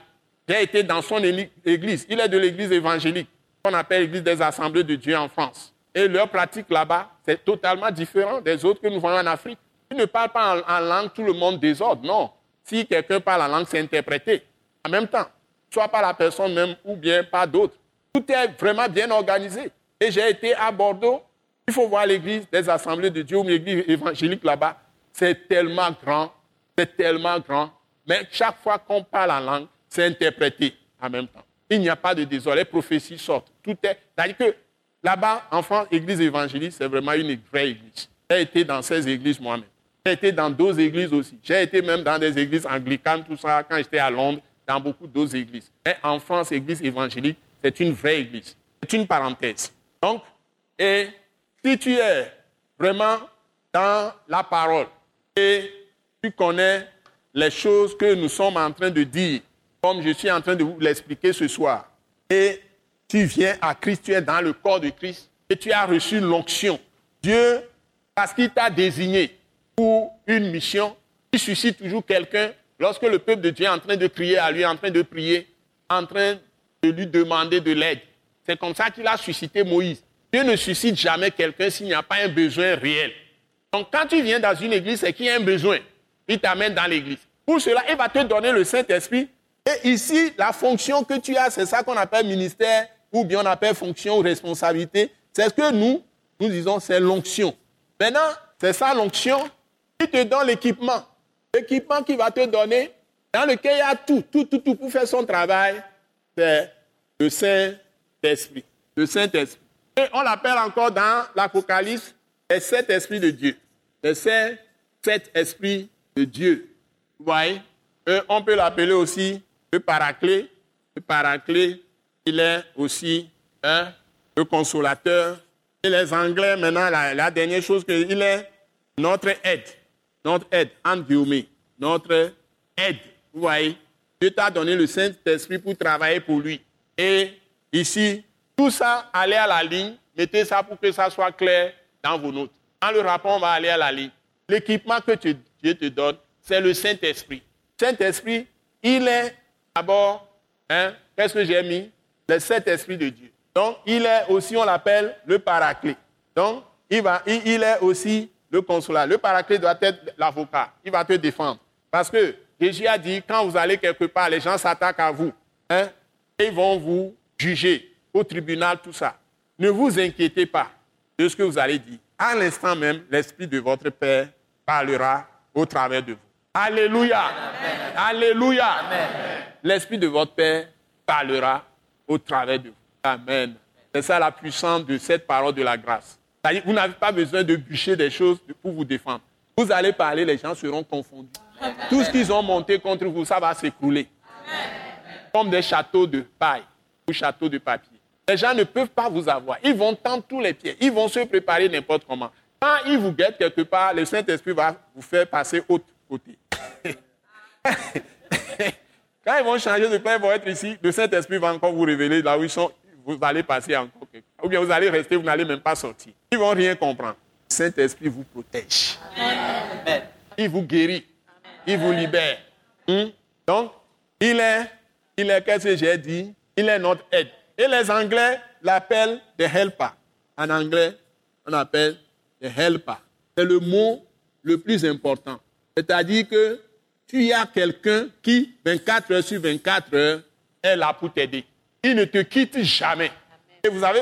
J'ai été dans son église. Il est de l'église évangélique, qu'on appelle l'église des assemblées de Dieu en France. Et leur pratique là-bas, c'est totalement différent des autres que nous voyons en Afrique. Ils ne parlent pas en, langue, tout le monde désordre. Non. Si quelqu'un parle en langue, c'est interprété. En même temps, soit par la personne même ou bien par d'autres. Tout est vraiment bien organisé. Et j'ai été à Bordeaux. Il faut voir l'église des assemblées de Dieu ou l'église évangélique là-bas. C'est tellement grand. C'est tellement grand. Mais chaque fois qu'on parle en langue, c'est interprété en même temps. Il n'y a pas de. Les prophéties sortent. Tout est. C'est-à-dire que là-bas, en France, l'église évangélique, c'est vraiment une vraie église. J'ai été dans ces églises moi-même. J'ai été dans d'autres églises aussi. J'ai été même dans des églises anglicanes, tout ça, quand j'étais à Londres, dans beaucoup d'autres églises. Mais en France, l'église évangélique, c'est une vraie église. C'est une parenthèse. Donc, et si tu es vraiment dans la parole et tu connais les choses que nous sommes en train de dire, comme je suis en train de vous l'expliquer ce soir, et tu viens à Christ, tu es dans le corps de Christ, et tu as reçu l'onction. Dieu, parce qu'il t'a désigné pour une mission, il suscite toujours quelqu'un lorsque le peuple de Dieu est en train de crier à lui, en train de prier, en train de lui demander de l'aide. C'est comme ça qu'il a suscité Moïse. Dieu ne suscite jamais quelqu'un s'il n'y a pas un besoin réel. Donc quand tu viens dans une église, c'est qu'il y a un besoin. Il t'amène dans l'église. Pour cela, il va te donner le Saint-Esprit. Et ici, la fonction que tu as, c'est ça qu'on appelle ministère, ou bien on appelle fonction ou responsabilité. C'est ce que nous, nous disons, c'est l'onction. Maintenant, c'est ça l'onction. Il te donne l'équipement. L'équipement qu'il va te donner, dans lequel il y a tout, tout, tout, tout pour faire son travail, c'est le Saint-Esprit. Le Saint-Esprit. Et on l'appelle encore dans l'Apocalypse les sept esprits de Dieu. Les sept, esprits Dieu. Vous voyez? On peut l'appeler aussi le paraclet. Le paraclet, il est aussi hein, le consolateur. Et les Anglais, maintenant, la, dernière chose, il est notre aide. Notre aide, en Notre aide. Vous voyez? Dieu t'a donné le Saint-Esprit pour travailler pour lui. Et ici, tout ça, allez à la ligne, mettez ça pour que ça soit clair dans vos notes. Dans le rapport, on va aller à la ligne. L'équipement que Dieu te donne, c'est le Saint-Esprit. Saint-Esprit, il est d'abord, hein, qu'est-ce que j'ai mis? Le Saint-Esprit de Dieu. Donc, il est aussi, on l'appelle le paraclet. Donc, il, va, il, est aussi le consulat. Le paraclet doit être l'avocat. Il va te défendre. Parce que Jésus a dit, quand vous allez quelque part, les gens s'attaquent à vous. Hein, et ils vont vous juger au tribunal, tout ça. Ne vous inquiétez pas de ce que vous allez dire. À l'instant même, l'Esprit de votre Père parlera au travers de vous. Alléluia. Alléluia. L'Esprit de votre Père parlera au travers de vous. Amen. C'est ça la puissance de cette parole de la grâce. Vous n'avez pas besoin de bûcher des choses pour vous défendre. Vous allez parler, les gens seront confondus. Tout ce qu'ils ont monté contre vous, ça va s'écrouler. Comme des châteaux de paille ou châteaux de papier. Les gens ne peuvent pas vous avoir. Ils vont tendre tous les pieds. Ils vont se préparer n'importe comment. Quand ils vous guettent quelque part, le Saint-Esprit va vous faire passer autre côté. Quand ils vont changer de place, ils vont être ici, le Saint-Esprit va encore vous révéler là où ils sont. Vous allez passer encore quelque part. Ou bien vous allez rester, vous n'allez même pas sortir. Ils ne vont rien comprendre. Le Saint-Esprit vous protège. Il vous guérit. Il vous libère. Hmm? Donc, il est, il est, qu'est-ce que j'ai dit? Il est notre aide. Et les Anglais l'appellent the helper. En anglais, on appelle helper. C'est le mot le plus important. C'est-à-dire que tu as quelqu'un qui, 24 heures sur 24 heures, est là pour t'aider. Il ne te quitte jamais.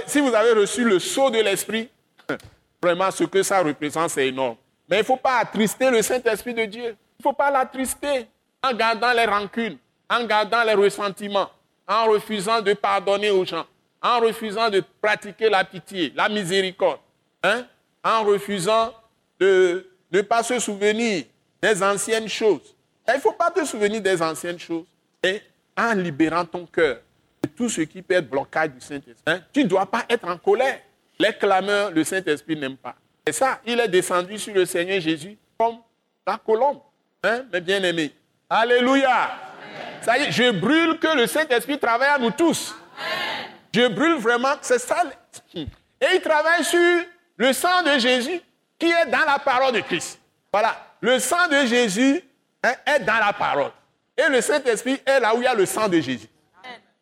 Si vous avez reçu le sceau de l'Esprit, vraiment ce que ça représente, c'est énorme. Mais il ne faut pas attrister le Saint-Esprit de Dieu. Il ne faut pas l'attrister en gardant les rancunes, en gardant les ressentiments, en refusant de pardonner aux gens, en refusant de pratiquer la pitié, la miséricorde. hein, en refusant de ne pas se souvenir des anciennes choses. Il ne faut pas te souvenir des anciennes choses. Et en libérant ton cœur de tout ce qui peut être blocage du Saint-Esprit, hein, tu ne dois pas être en colère. Les clameurs, le Saint-Esprit n'aime pas. Et ça, il est descendu sur le Seigneur Jésus comme la colombe, hein, mes bien-aimés. Alléluia. Ça y est, je brûle que le Saint-Esprit travaille à nous tous. Je brûle vraiment, c'est ça. Et il travaille sur le sang de Jésus qui est dans la parole de Christ. Voilà, le sang de Jésus hein, est dans la parole. Et le Saint-Esprit est là où il y a le sang de Jésus.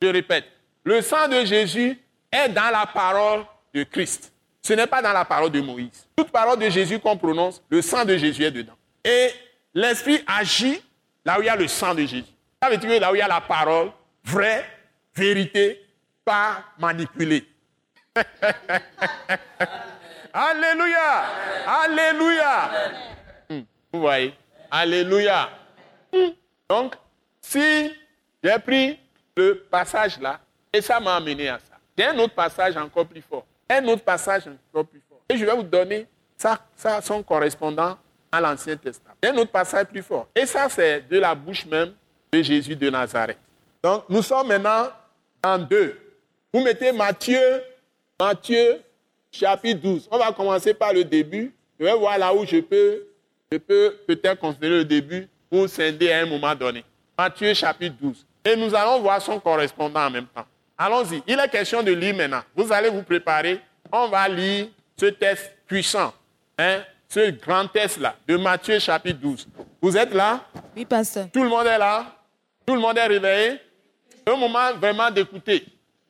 Je répète, le sang de Jésus est dans la parole de Christ. Ce n'est pas dans la parole de Moïse. Toute parole de Jésus qu'on prononce, le sang de Jésus est dedans. Et l'Esprit agit là où il y a le sang de Jésus. Ça veut dire là où il y a la parole, vraie, vérité, pas manipulée. Alléluia. Alléluia. Hmm. Vous voyez Alléluia. Donc, si j'ai pris le passage là, et ça m'a amené à ça. J'ai un autre passage encore plus fort. Un autre passage encore plus fort. Et je vais vous donner ça, ça son correspondant à l'Ancien Testament. Un autre passage plus fort. Et ça, c'est de la bouche même de Jésus de Nazareth. Donc, nous sommes maintenant en deux. Vous mettez Matthieu, Matthieu, chapitre 12. On va commencer par le début. Je vais voir là où je peux, je peux peut-être considérer le début pour scinder à un moment donné. Matthieu, chapitre 12. Et nous allons voir son correspondant en même temps. Allons-y. Il est question de lire maintenant. Vous allez vous préparer. On va lire ce texte puissant. Hein, ce grand texte-là, de Matthieu chapitre 12. Vous êtes là? Oui, pasteur. Tout le monde est là? Tout le monde est réveillé? C'est un moment vraiment d'écouter.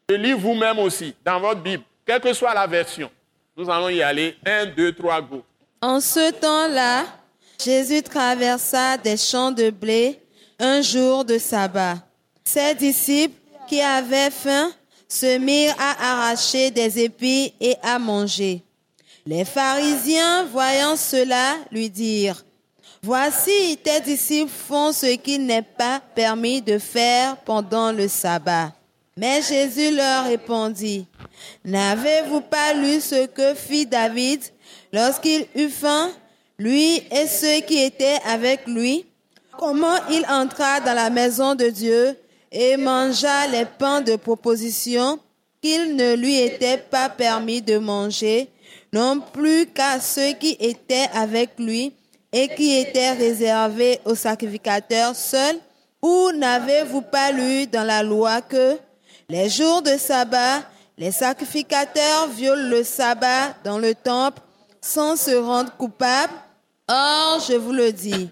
De lire vous-même aussi, dans votre Bible, quelle que soit la version. Nous allons y aller. Un, deux, trois, go. En ce temps-là, Jésus traversa des champs de blé un jour de sabbat. Ses disciples qui avaient faim se mirent à arracher des épis et à manger. Les pharisiens, voyant cela, lui dirent, Voici, tes disciples font ce qu'il n'est pas permis de faire pendant le sabbat. Mais Jésus leur répondit, N'avez-vous pas lu ce que fit David lorsqu'il eut faim, lui et ceux qui étaient avec lui? Comment il entra dans la maison de Dieu et mangea les pains de proposition qu'il ne lui était pas permis de manger, non plus qu'à ceux qui étaient avec lui et qui étaient réservés aux sacrificateurs seuls, ou n'avez-vous pas lu dans la loi que les jours de sabbat, les sacrificateurs violent le sabbat dans le temple sans se rendre coupables Or, je vous le dis,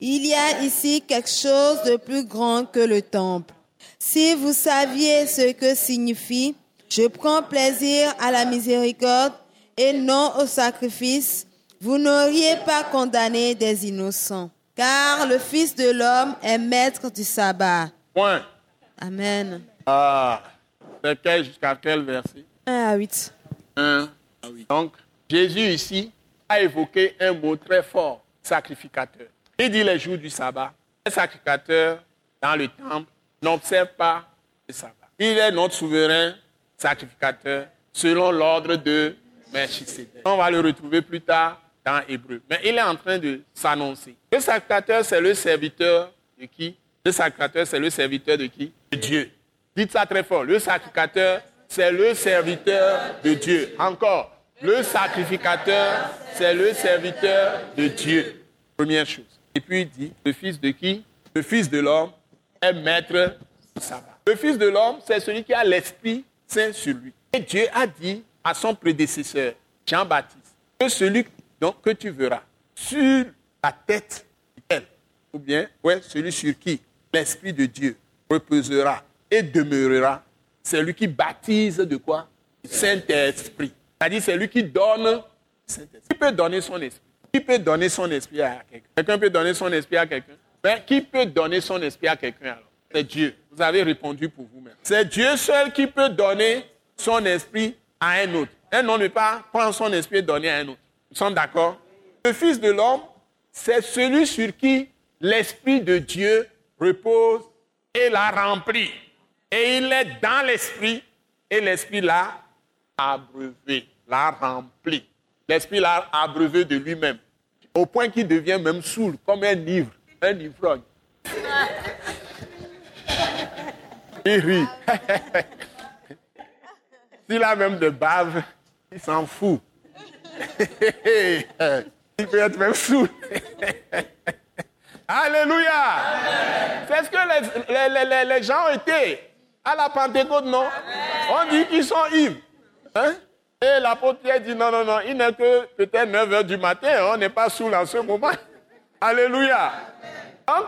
il y a ici quelque chose de plus grand que le temple. Si vous saviez ce que signifie, je prends plaisir à la miséricorde et non au sacrifice, vous n'auriez pas condamné des innocents, car le Fils de l'homme est maître du sabbat. Point. Amen. Ah, c'est quel jusqu'à quel verset? 1 à 8. 1 à 8. Donc, Jésus ici a évoqué un mot très fort, sacrificateur. Il dit les jours du sabbat. Les sacrificateurs dans le temple n'observent pas le sabbat. Il est notre souverain sacrificateur selon l'ordre de Melchisedec. On va le retrouver plus tard dans Hébreu. Mais il est en train de s'annoncer. Le sacrificateur, c'est le serviteur de qui? Le sacrificateur, c'est le serviteur de qui? De Dieu. Dites ça très fort. Le sacrificateur, c'est le serviteur de Dieu. Encore. Le sacrificateur, c'est le serviteur de Dieu. Première chose. Et puis il dit, le fils de qui? Le fils de l'homme est maître du sabbat. Le fils de l'homme, c'est celui qui a l'Esprit Saint sur lui. Et Dieu a dit à son prédécesseur, Jean-Baptiste, que celui donc, que tu verras sur la tête ou bien ouais, celui sur qui? l'Esprit de Dieu reposera et demeurera, c'est lui qui baptise de quoi? Saint-Esprit. C'est-à-dire, c'est lui qui donne. Qui peut donner son esprit? Qui peut donner son esprit à quelqu'un? Quelqu'un peut donner son esprit à quelqu'un? Mais qui peut donner son esprit à quelqu'un alors? C'est Dieu. Vous avez répondu pour vous-même. C'est Dieu seul qui peut donner son esprit à un autre. Un homme ne peut pas prendre son esprit et donner à un autre. Nous sommes d'accord? Le Fils de l'homme, c'est celui sur qui l'Esprit de Dieu repose et l'a rempli. Et il est dans l'Esprit et l'Esprit l'a abreuvé, l'a rempli. l'esprit l'a abreuvé de lui-même, au point qu'il devient même saoul, comme un ivre, un ivrogne. Il rit. S'il a même de bave, il s'en fout. il peut être même saoul. Alléluia. C'est ce que les, gens ont été à la Pentecôte, non On dit qu'ils sont ivres. Hein? Et l'apôtre Pierre dit non, non, non, il n'est que peut-être 9 heures du matin, on n'est pas sous en ce moment. Alléluia. Donc,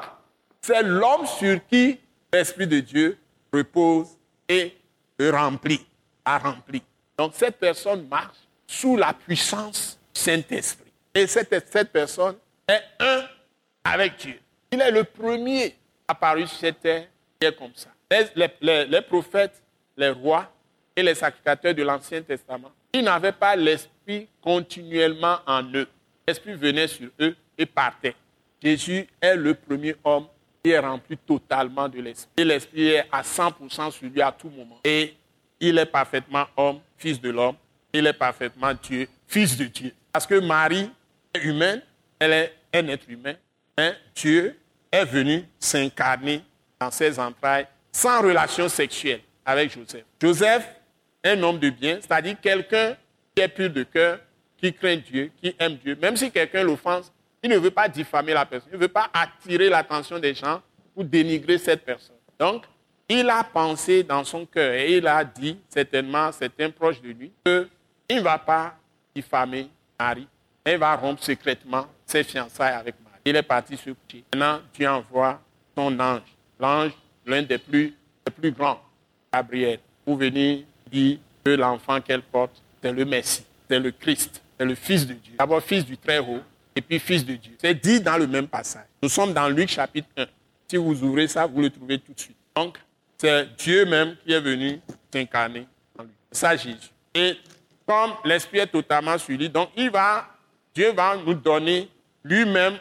c'est l'homme sur qui l'Esprit de Dieu repose et le remplit, a rempli. Donc, cette personne marche sous la puissance du Saint-Esprit. Et cette, cette personne est un avec Dieu. Il est le premier apparu sur cette terre qui est comme ça. Les, prophètes, les rois et les sacrificateurs de l'Ancien Testament, ils n'avaient pas l'Esprit continuellement en eux. L'Esprit venait sur eux et partait. Jésus est le premier homme qui est rempli totalement de l'Esprit. Et l'Esprit est à 100% sur lui à tout moment. Et il est parfaitement homme, fils de l'homme. Il est parfaitement Dieu, fils de Dieu. Parce que Marie est humaine, elle est un être humain. Hein, Dieu est venu s'incarner dans ses entrailles sans relation sexuelle avec Joseph. Joseph un homme de bien, c'est-à-dire quelqu'un qui est pur de cœur, qui craint Dieu, qui aime Dieu. Même si quelqu'un l'offense, il ne veut pas diffamer la personne, il ne veut pas attirer l'attention des gens ou dénigrer cette personne. Donc, il a pensé dans son cœur et il a dit, certainement, un proche de lui, qu'il ne va pas diffamer Marie, mais il va rompre secrètement ses fiançailles avec Marie. Il est parti se coucher. Maintenant, Dieu envoie son ange, l'ange, l'un des plus, grands, Gabriel, pour venir dire que l'enfant qu'elle porte, c'est le Messie, c'est le Christ, c'est le Fils de Dieu. D'abord, Fils du Très-Haut, et puis Fils de Dieu. C'est dit dans le même passage. Nous sommes dans Luc chapitre 1. Si vous ouvrez ça, vous le trouvez tout de suite. Donc, c'est Dieu même qui est venu s'incarner en lui. Ça, Jésus. Et comme l'Esprit est totalement sur donc il va, Dieu va nous donner lui-même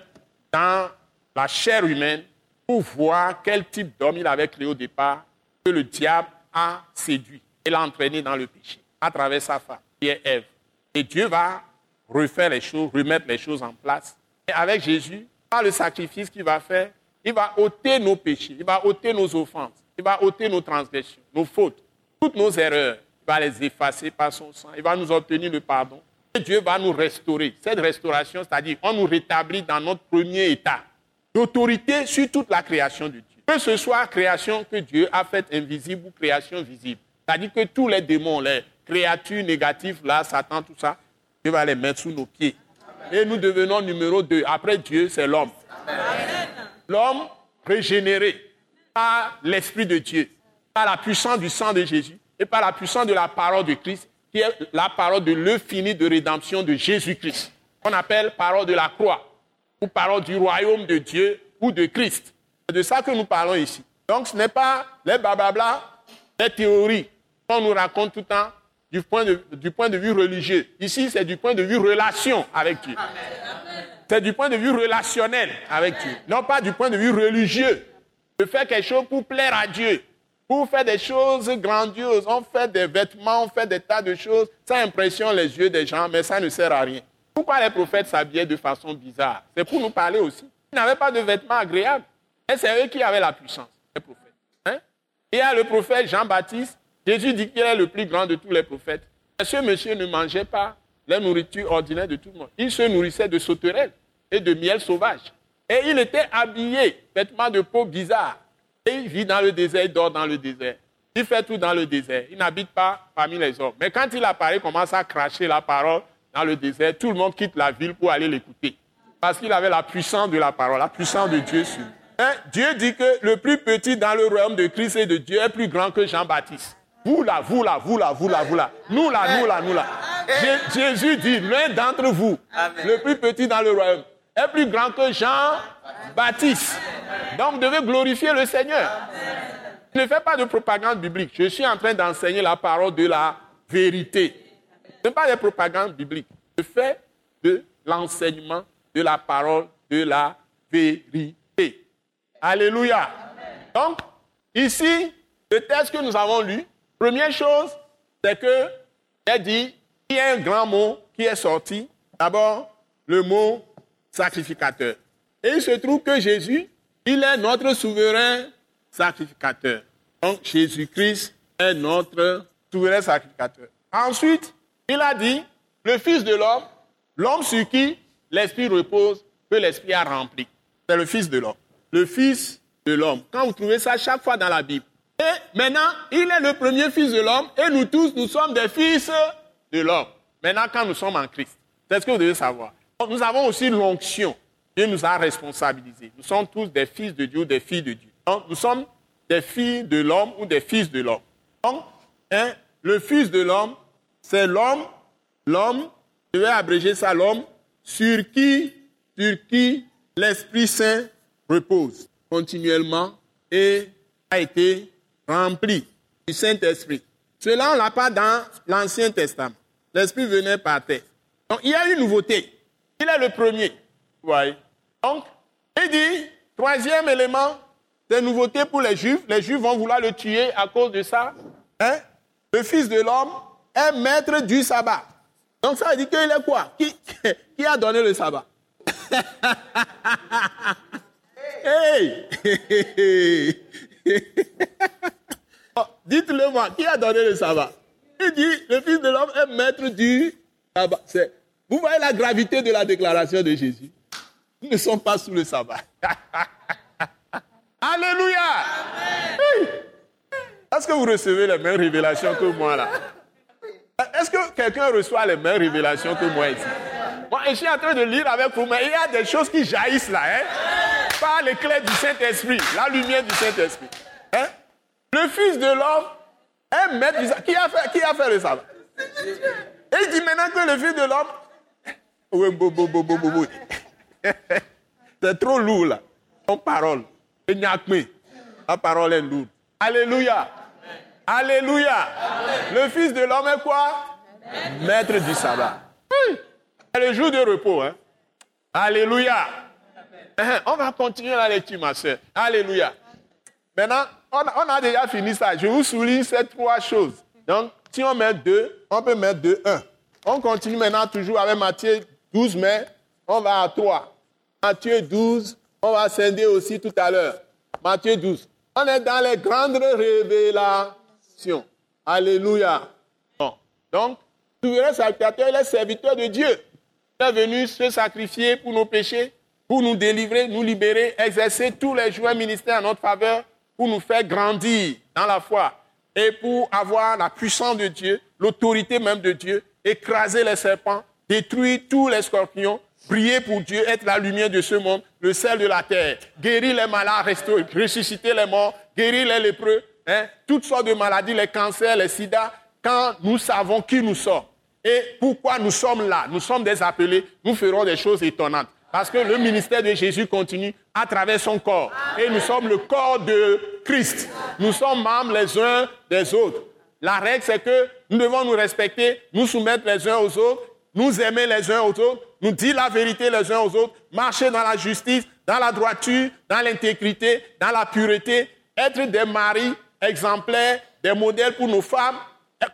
dans la chair humaine pour voir quel type d'homme il avait créé au départ que le diable a séduit et l'a entraîné dans le péché à travers sa femme, qui est Ève. Et Dieu va refaire les choses, remettre les choses en place. Et avec Jésus, par le sacrifice qu'il va faire, il va ôter nos péchés, il va ôter nos offenses, il va ôter nos transgressions, nos fautes, toutes nos erreurs. Il va les effacer par son sang. Il va nous obtenir le pardon. Dieu va nous restaurer. Cette restauration, c'est-à-dire, on nous rétablit dans notre premier état d'autorité sur toute la création de Dieu. Que ce soit création que Dieu a faite invisible ou création visible. C'est-à-dire que tous les démons, les créatures négatives, là, Satan, tout ça, Dieu va les mettre sous nos pieds. Et nous devenons numéro deux. Après Dieu, c'est l'homme. L'homme régénéré par l'Esprit de Dieu, par la puissance du sang de Jésus et par la puissance de la parole de Christ qui est la parole de l'infini de rédemption de Jésus-Christ. On appelle parole de la croix, ou parole du royaume de Dieu ou de Christ. C'est de ça que nous parlons ici. Donc ce n'est pas les bababla, les théories qu'on nous raconte tout le temps du point de, du point de vue religieux. Ici, c'est du point de vue relation avec Dieu. C'est du point de vue relationnel avec Dieu. Non pas du point de vue religieux. De faire quelque chose pour plaire à Dieu. Pour faire des choses grandioses, on fait des vêtements, on fait des tas de choses. Ça impressionne les yeux des gens, mais ça ne sert à rien. Pourquoi les prophètes s'habillaient de façon bizarre? C'est pour nous parler aussi. Ils n'avaient pas de vêtements agréables. Et c'est eux qui avaient la puissance, les prophètes. Hein? A le prophète Jean-Baptiste. Jésus dit qu'il est le plus grand de tous les prophètes. Et ce monsieur ne mangeait pas la nourriture ordinaire de tout le monde? Il se nourrissait de sauterelles et de miel sauvage. Et il était habillé, vêtements de peau bizarre il vit dans le désert, il dort dans le désert. Il fait tout dans le désert. Il n'habite pas parmi les hommes. Mais quand il apparaît, il commence à cracher la parole dans le désert. Tout le monde quitte la ville pour aller l'écouter. Parce qu'il avait la puissance de la parole, la puissance de Dieu sur lui. Hein? Dieu dit que le plus petit dans le royaume de Christ et de Dieu est plus grand que Jean-Baptiste. Vous là, vous là, vous là, vous là, vous là. Nous là, nous là, nous là. Jésus dit, l'un d'entre vous, le plus petit dans le royaume, est plus grand que Jean-Baptiste. Donc vous devez glorifier le Seigneur. Ne fais pas de propagande biblique. Je suis en train d'enseigner la parole de la vérité. Ce n'est pas des propagandes bibliques. Je fais de l'enseignement de la parole de la vérité. Alléluia. Donc, ici, le texte que nous avons lu, première chose, c'est que, dit, il y a un grand mot qui est sorti. D'abord, le mot sacrificateur. Et il se trouve que Jésus, il est notre souverain sacrificateur. Donc Jésus-Christ est notre souverain sacrificateur. Ensuite, il a dit, le Fils de l'homme, l'homme sur qui l'Esprit repose, que l'Esprit a rempli. C'est le Fils de l'homme. Le Fils de l'homme. Quand vous trouvez ça chaque fois dans la Bible. Et maintenant, il est le premier Fils de l'homme et nous tous, nous sommes des fils de l'homme. Maintenant, quand nous sommes en Christ, c'est ce que vous devez savoir. Nous avons aussi l'onction. Dieu nous a responsabilisés. Nous sommes tous des fils de Dieu, des filles de Dieu. Donc, nous sommes des filles de l'homme ou des fils de l'homme. Donc, hein, le fils de l'homme, c'est l'homme, l'homme, je vais abréger ça, l'homme, sur qui, sur qui l'Esprit Saint repose continuellement et a été rempli du Saint-Esprit. Cela, on l'a pas dans l'Ancien Testament. L'Esprit venait par terre. Donc, il y a une nouveauté. Il est le premier. Vous donc, il dit, troisième élément, des nouveautés pour les Juifs. Les Juifs vont vouloir le tuer à cause de ça. Hein? Le Fils de l'homme est maître du sabbat. Donc ça veut dire qu'il est quoi? Qui, qui, a donné le sabbat? Hey oh, Dites-le moi, qui a donné le sabbat? Il dit, le Fils de l'homme est maître du sabbat. Vous voyez la gravité de la déclaration de Jésus? Nous ne sommes pas sous le sabbat. Alléluia. Est-ce que vous recevez les mêmes révélations que moi là? Quelqu'un reçoit les mêmes révélations que moi ici Moi, je suis en train de lire avec vous, mais il y a des choses qui jaillissent là, hein Par l'éclair du Saint-Esprit, la lumière du Saint-Esprit. Hein? Le Fils de l'homme est maître du. Qui a fait, qui a fait le sabbat Et il dit maintenant que le Fils de l'homme... C'est trop lourd là. Ton parole. La parole est lourde. Alléluia. Alléluia. Le Fils de l'homme est quoi? Maître du sabbat. C'est le jour de repos. Hein? Alléluia. Uh-huh. On va continuer la lecture, ma soeur. Alléluia. Maintenant, on a, déjà fini ça. Je vous souligne ces trois choses. Donc, si on met deux, on peut mettre deux, un. On continue maintenant toujours avec Matthieu 12, mais on va à 3. Matthieu 12, on va scinder aussi tout à l'heure. Matthieu 12. On est dans les grandes révélations. Alléluia. Donc, souverain sacrificateur, il est serviteur de Dieu. Il est venu se sacrifier pour nos péchés, pour nous délivrer, nous libérer, exercer tous les joints ministères en notre faveur, pour nous faire grandir dans la foi et pour avoir la puissance de Dieu, l'autorité même de Dieu, écraser les serpents, détruire tous les scorpions, Prier pour Dieu, être la lumière de ce monde, le sel de la terre, guérir les malades, ressusciter les morts, guérir les lépreux, hein, toutes sortes de maladies, les cancers, les sida, quand nous savons qui nous sommes et pourquoi nous sommes là? Nous sommes des appelés, nous ferons des choses étonnantes. Parce que le ministère de Jésus continue à travers son corps. Et nous sommes le corps de Christ. Nous sommes membres les uns des autres. La règle, c'est que nous devons nous respecter, nous soumettre les uns aux autres, nous aimer les uns aux autres, nous dire la vérité les uns aux autres, marcher dans la justice, dans la droiture, dans l'intégrité, dans la pureté, être des maris exemplaires, des modèles pour nos femmes,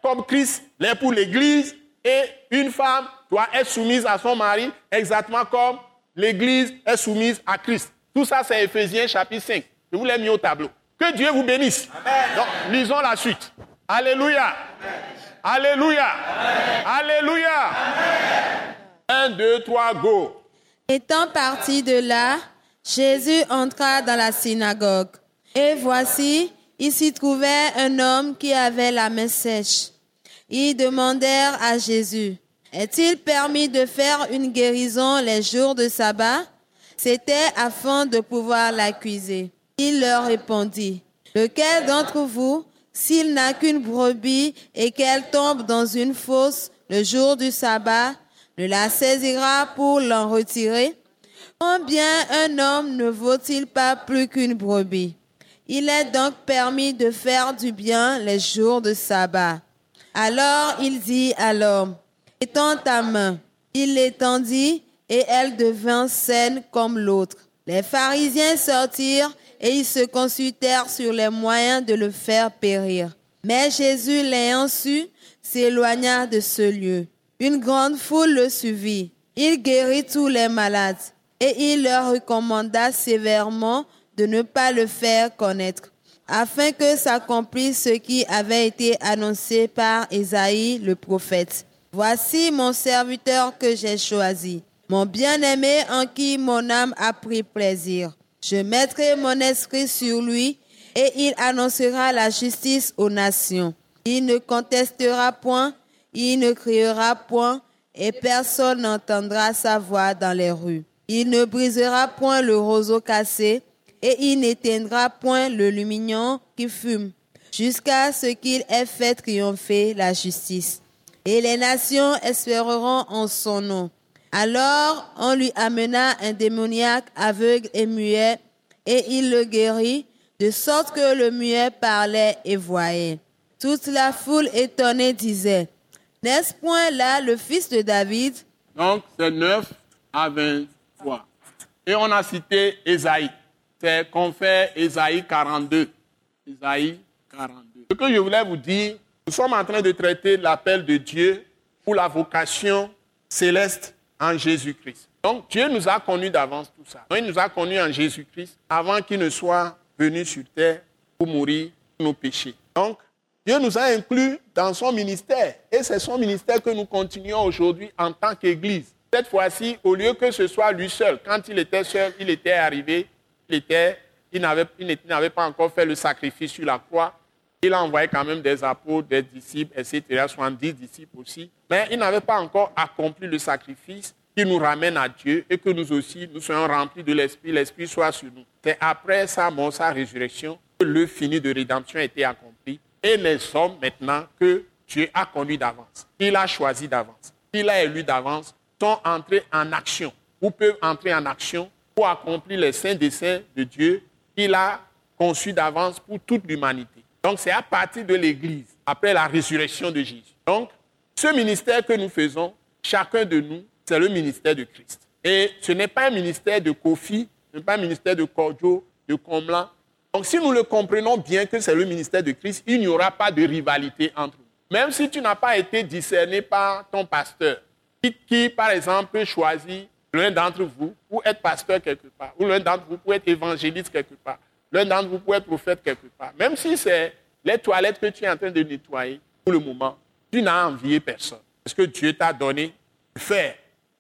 comme Christ l'est pour l'Église, et une femme doit être soumise à son mari exactement comme l'Église est soumise à Christ. Tout ça, c'est Ephésiens chapitre 5. Je vous l'ai mis au tableau. Que Dieu vous bénisse. Donc, lisons la suite. Alléluia. Alléluia. Alléluia. 1, 2, 3, go. Étant parti de là, Jésus entra dans la synagogue. Et voici, il s'y trouvait un homme qui avait la main sèche. Ils demandèrent à Jésus, est-il permis de faire une guérison les jours de sabbat? C'était afin de pouvoir l'accuser. Il leur répondit, lequel d'entre vous, s'il n'a qu'une brebis et qu'elle tombe dans une fosse le jour du sabbat, ne la saisira pour l'en retirer? Combien un homme ne vaut-il pas plus qu'une brebis? Il est donc permis de faire du bien les jours de sabbat. Alors il dit à l'homme, étends ta main. Il l'étendit et elle devint saine comme l'autre. Les pharisiens sortirent et ils se consultèrent sur les moyens de le faire périr. Mais Jésus, l'ayant su, s'éloigna de ce lieu. Une grande foule le suivit. Il guérit tous les malades et il leur recommanda sévèrement de ne pas le faire connaître, afin que s'accomplisse ce qui avait été annoncé par Isaïe le prophète. Voici mon serviteur que j'ai choisi, mon bien-aimé en qui mon âme a pris plaisir. Je mettrai mon esprit sur lui et il annoncera la justice aux nations. Il ne contestera point, il ne criera point, et personne n'entendra sa voix dans les rues. Il ne brisera point le roseau cassé, et il n'éteindra point le lumignon qui fume, jusqu'à ce qu'il ait fait triompher la justice. Et les nations espéreront en son nom. Alors on lui amena un démoniaque aveugle et muet, et il le guérit, de sorte que le muet parlait et voyait. Toute la foule étonnée disait, N'est-ce point là le fils de David? Donc c'est 9 à 23. Et on a cité Esaïe. C'est qu'on Esaïe 42. Esaïe 42. Ce que je voulais vous dire, nous sommes en train de traiter l'appel de Dieu pour la vocation céleste en Jésus-Christ. Donc Dieu nous a connus d'avance tout ça. il nous a connus en Jésus-Christ avant qu'il ne soit venu sur terre pour mourir pour nos péchés. Donc Dieu nous a inclus dans son ministère et c'est son ministère que nous continuons aujourd'hui en tant qu'Église. Cette fois-ci, au lieu que ce soit lui seul, quand il était seul, il était arrivé, il n'avait pas encore fait le sacrifice sur la croix. Il a envoyé quand même des apôtres, des disciples, etc., 70 disciples aussi. Mais il n'avait pas encore accompli le sacrifice qui nous ramène à Dieu et que nous aussi, nous soyons remplis de l'Esprit, l'Esprit soit sur nous. C'est après sa mort, sa résurrection, que le fini de rédemption a été accompli. Et les hommes maintenant que Dieu a conduits d'avance, qu'il a choisi d'avance, qu'il a élu d'avance, sont entrés en action ou peuvent entrer en action pour accomplir les saints desseins de Dieu qu'il a conçus d'avance pour toute l'humanité. Donc c'est à partir de l'Église, après la résurrection de Jésus. Donc, ce ministère que nous faisons, chacun de nous, c'est le ministère de Christ. Et ce n'est pas un ministère de Kofi, ce n'est pas un ministère de Cordio, de Comlan. Donc si nous le comprenons bien que c'est le ministère de Christ, il n'y aura pas de rivalité entre nous. Même si tu n'as pas été discerné par ton pasteur, qui, par exemple, choisit l'un d'entre vous pour être pasteur quelque part, ou l'un d'entre vous pour être évangéliste quelque part, l'un d'entre vous pour être prophète quelque part. Même si c'est les toilettes que tu es en train de nettoyer pour le moment, tu n'as envié personne. Parce que Dieu t'a donné de faire.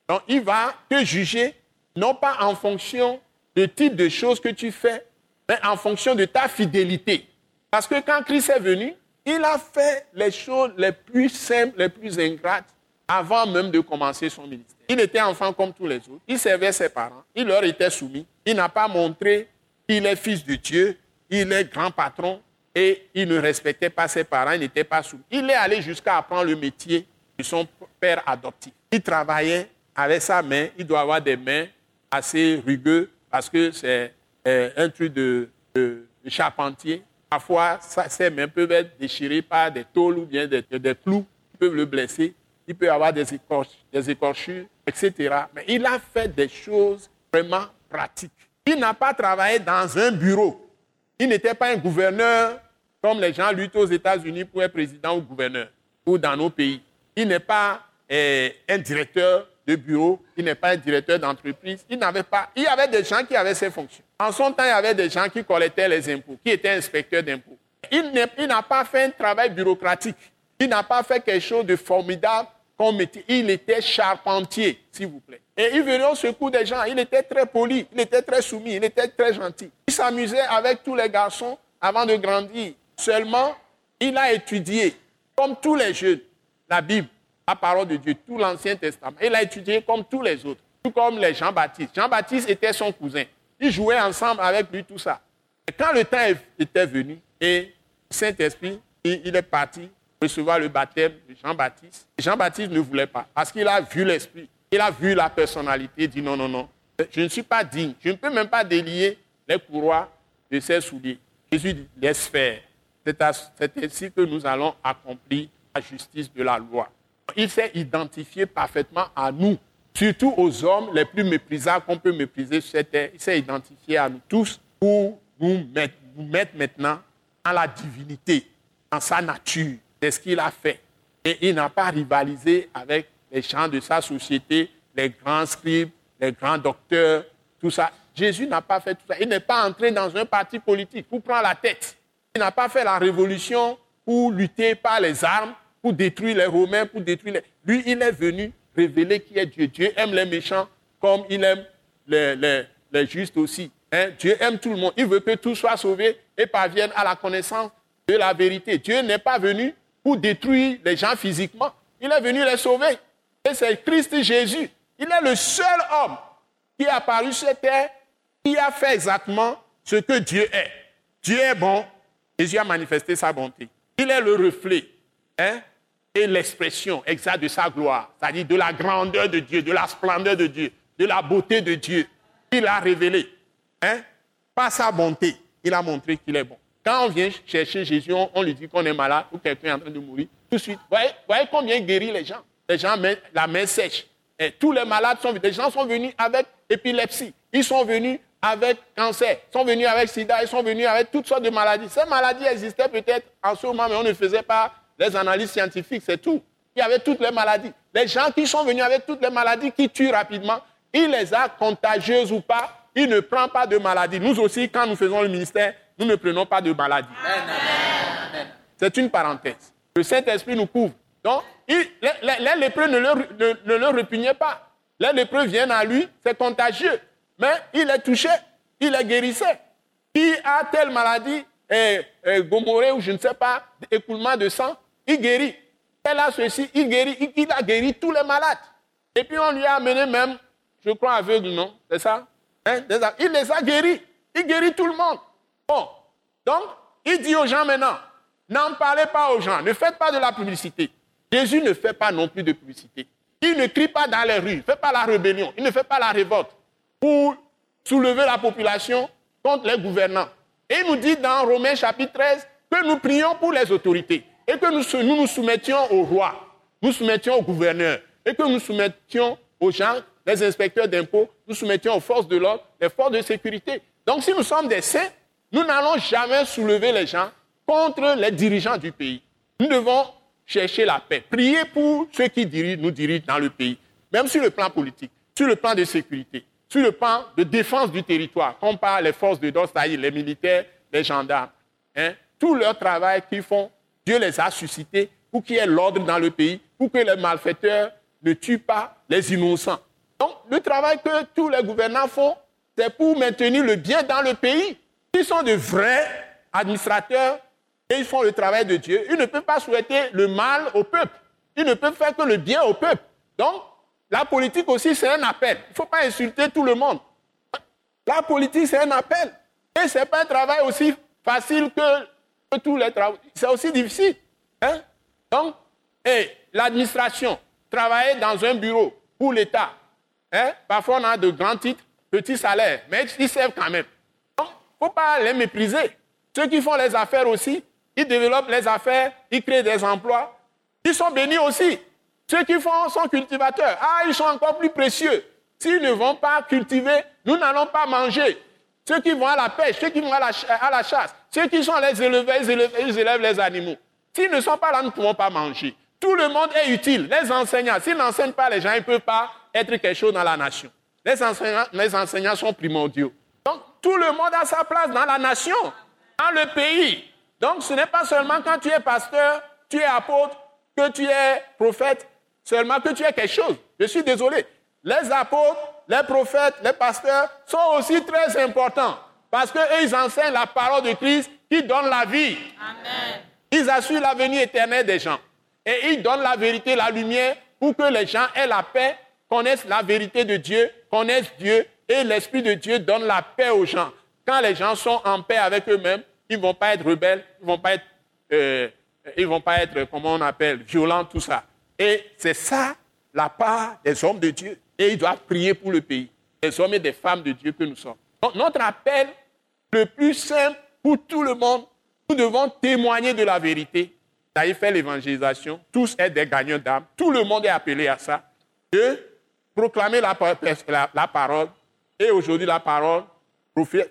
Donc, il va te juger, non pas en fonction du type de choses que tu fais, mais en fonction de ta fidélité. Parce que quand Christ est venu, il a fait les choses les plus simples, les plus ingrates, avant même de commencer son ministère. Il était enfant comme tous les autres. Il servait ses parents. Il leur était soumis. Il n'a pas montré qu'il est fils de Dieu. Il est grand patron et il ne respectait pas ses parents. Il n'était pas soumis. Il est allé jusqu'à apprendre le métier de son père adoptif. Il travaillait avec sa main. Il doit avoir des mains assez rugueuses parce que c'est euh, un truc de, charpentier. Parfois, ses mains peuvent être déchirées par des tôles ou bien des, des clous qui peuvent le blesser il peut avoir des, écorchures, etc. Mais il a fait des choses vraiment pratiques. Il n'a pas travaillé dans un bureau. Il n'était pas un gouverneur comme les gens luttent aux États-Unis pour être président ou gouverneur, ou dans nos pays. Il n'est pas eh, un directeur de bureau, il n'est pas un directeur d'entreprise. Il n'avait pas. Il y avait des gens qui avaient ces fonctions. En son temps, il y avait des gens qui collectaient les impôts, qui étaient inspecteurs d'impôts. Il n'a pas fait un travail bureaucratique. Il n'a pas fait quelque chose de formidable Il était charpentier, s'il vous plaît. Et il venait au secours des gens. Il était très poli, il était très soumis, il était très gentil. Il s'amusait avec tous les garçons avant de grandir. Seulement, il a étudié, comme tous les jeunes, la Bible, la parole de Dieu, tout l'Ancien Testament. Il a étudié comme tous les autres, tout comme les Jean-Baptiste. Jean-Baptiste était son cousin. Ils jouaient ensemble avec lui, tout ça. Et quand le temps était venu et Saint-Esprit, il est parti recevoir le baptême de Jean-Baptiste. Jean-Baptiste ne voulait pas parce qu'il a vu l'esprit, il a vu la personnalité, il dit non, non, non, je ne suis pas digne, je ne peux même pas délier les courroies de ses souliers. Jésus dit, laisse faire. C'est ainsi que nous allons accomplir la justice de la loi. Il s'est identifié parfaitement à nous, surtout aux hommes les plus méprisables qu'on peut mépriser sur cette terre. Il s'est identifié à nous tous pour nous mettre, nous mettre maintenant en la divinité, en sa nature. C'est ce qu'il a fait. Et il n'a pas rivalisé avec les gens de sa société, les grands scribes, les grands docteurs, tout ça. Jésus n'a pas fait tout ça. Il n'est pas entré dans un parti politique pour prendre la tête. Il n'a pas fait la révolution pour lutter par les armes, pour détruire les Romains, pour détruire les... Lui, il est venu révéler qui est Dieu. Dieu aime les méchants comme il aime les, justes aussi. Hein? Dieu aime tout le monde. Il veut que tout soit sauvé et parvienne à la connaissance de la vérité. Dieu n'est pas venu pour détruire les gens physiquement. Il est venu les sauver. Et c'est Christ Jésus. Il est le seul homme qui est apparu sur terre, qui a fait exactement ce que Dieu est. Dieu est bon. Jésus a manifesté sa bonté. Il est le reflet hein, et l'expression exacte de sa gloire, c'est-à-dire de la grandeur de Dieu, de la splendeur de Dieu, de la beauté de Dieu. Il a révélé. Hein, par sa bonté, il a montré qu'il est bon. Quand on vient chercher Jésus, on, lui dit qu'on est malade ou quelqu'un est en train de mourir, tout de suite, voyez, voyez combien il guérit les gens. Les gens mettent la main sèche. Et tous les malades sont venus. Les gens sont venus avec épilepsie. Ils sont venus avec cancer. Ils sont venus avec sida. Ils sont venus avec toutes sortes de maladies. Ces maladies existaient peut-être en ce moment, mais on ne faisait pas les analyses scientifiques, c'est tout. Il y avait toutes les maladies. Les gens qui sont venus avec toutes les maladies qui tuent rapidement, il les a contagieuses ou pas, il ne prend pas de maladies. Nous aussi, quand nous faisons le ministère, nous ne prenons pas de maladies. C'est une parenthèse. Le Saint-Esprit nous couvre. Donc, les, lépreux ne le, ne, le repugnaient pas. Les lépreux viennent à lui, c'est contagieux. Mais il est touché, il est guérissé. Qui a telle maladie, et, gomorée ou je ne sais pas, écoulement de sang, il guérit. Elle a ceci, il guérit, il, a guéri tous les malades. Et puis on lui a amené même, je crois aveugle, non? C'est ça? Hein? Il les a guéris. Il guérit tout le monde. Bon. Donc, il dit aux gens maintenant, n'en parlez pas aux gens, ne faites pas de la publicité. Jésus ne fait pas non plus de publicité. Il ne crie pas dans les rues, il ne fait pas la rébellion, il ne fait pas la révolte pour soulever la population contre les gouvernants. Et il nous dit dans Romains chapitre 13 que nous prions pour les autorités et que nous nous, nous soumettions au roi, nous soumettions au gouverneur et que nous soumettions aux gens, les inspecteurs d'impôts, nous soumettions aux forces de l'ordre, les forces de sécurité. Donc si nous sommes des saints, nous n'allons jamais soulever les gens contre les dirigeants du pays. Nous devons chercher la paix. Prier pour ceux qui nous dirigent dans le pays, même sur le plan politique, sur le plan de sécurité, sur le plan de défense du territoire, comme par les forces de l'ordre, les militaires, les gendarmes. Hein. Tout leur travail qu'ils font, Dieu les a suscités pour qu'il y ait l'ordre dans le pays, pour que les malfaiteurs ne tuent pas les innocents. Donc, le travail que tous les gouvernants font, c'est pour maintenir le bien dans le pays. Ils sont de vrais administrateurs et ils font le travail de Dieu. Ils ne peuvent pas souhaiter le mal au peuple. Ils ne peuvent faire que le bien au peuple. Donc, la politique aussi, c'est un appel. Il ne faut pas insulter tout le monde. La politique, c'est un appel. Et ce n'est pas un travail aussi facile que, tous les travaux. C'est aussi difficile. Hein? Donc, l'administration, travailler dans un bureau pour l'État. Hein? Parfois, on a de grands titres, petits salaires, mais ils servent quand même. Il ne faut pas les mépriser. Ceux qui font les affaires aussi, ils développent les affaires, ils créent des emplois. Ils sont bénis aussi. Ceux qui font sont cultivateurs. Ah, ils sont encore plus précieux. S'ils ne vont pas cultiver, nous n'allons pas manger. Ceux qui vont à la pêche, ceux qui vont à la, chasse, ceux qui sont les éleveurs, ils élèvent, les animaux. S'ils ne sont pas là, nous ne pouvons pas manger. Tout le monde est utile. Les enseignants, s'ils n'enseignent pas les gens, ils ne peuvent pas être quelque chose dans la nation. Les enseignants, les enseignants sont primordiaux. Donc, tout le monde a sa place dans la nation, dans le pays. Donc, ce n'est pas seulement quand tu es pasteur, tu es apôtre, que tu es prophète, seulement que tu es quelque chose. Je suis désolé. Les apôtres, les prophètes, les pasteurs sont aussi très importants parce qu'eux, ils enseignent la parole de Christ qui donne la vie. Amen. Ils assurent l'avenir éternel des gens. Et ils donnent la vérité, la lumière pour que les gens aient la paix, connaissent la vérité de Dieu, connaissent Dieu et l'Esprit de Dieu donne la paix aux gens. Quand les gens sont en paix avec eux-mêmes, ils ne vont pas être rebelles, ils ne vont pas être, euh, vont pas être, comment on appelle, violents, tout ça. Et c'est ça la part des hommes de Dieu. Et ils doivent prier pour le pays, des hommes et des femmes de Dieu que nous sommes. Donc notre appel le plus simple pour tout le monde, nous devons témoigner de la vérité, d'aller faire l'évangélisation, tous être des gagnants d'âme, tout le monde est appelé à ça, de proclamer la, parole. Et aujourd'hui, la parole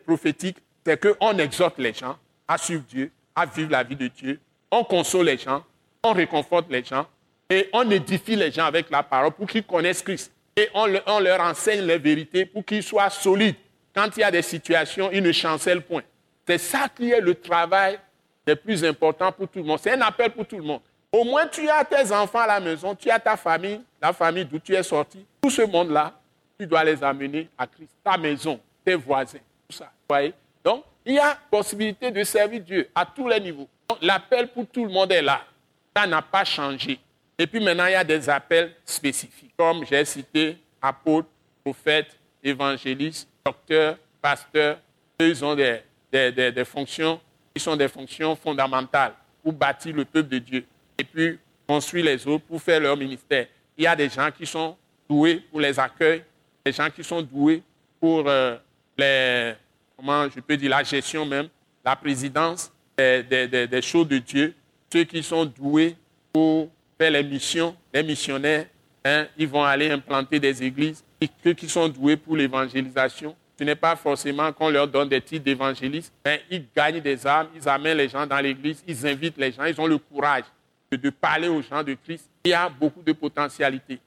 prophétique, c'est qu'on exhorte les gens à suivre Dieu, à vivre la vie de Dieu, on console les gens, on réconforte les gens, Et on édifie les gens avec la parole pour qu'ils connaissent Christ. Et on, leur enseigne les vérités pour qu'ils soient solides. Quand il y a des situations, ils ne chancellent point. C'est ça qui est le travail le plus important pour tout le monde. C'est un appel pour tout le monde. Au moins, tu as tes enfants à la maison, tu as ta famille, la famille d'où tu es sorti. Tout ce monde-là, tu dois les amener à Christ. Ta maison, tes voisins, tout ça. Voyez? Donc, il y a possibilité de servir Dieu à tous les niveaux. L'appel pour tout le monde est là. Ça n'a pas changé. Et puis maintenant, il y a des appels spécifiques, comme j'ai cité apôtres, prophètes, évangélistes, docteurs, pasteurs. ils ont des, fonctions qui sont des fonctions fondamentales pour bâtir le peuple de Dieu et puis construire les autres pour faire leur ministère. Il y a des gens qui sont doués pour les accueils, des gens qui sont doués pour euh, les, comment je peux dire, la gestion même, la présidence des, des choses de Dieu, ceux qui sont doués pour faire les missions, les missionnaires, hein, ils vont aller implanter des églises. Et ceux qui sont doués pour l'évangélisation, ce n'est pas forcément qu'on leur donne des titres d'évangélistes, mais ils gagnent des âmes, ils amènent les gens dans l'église, ils invitent les gens, ils ont le courage de parler aux gens de Christ. Il y a beaucoup de potentialité.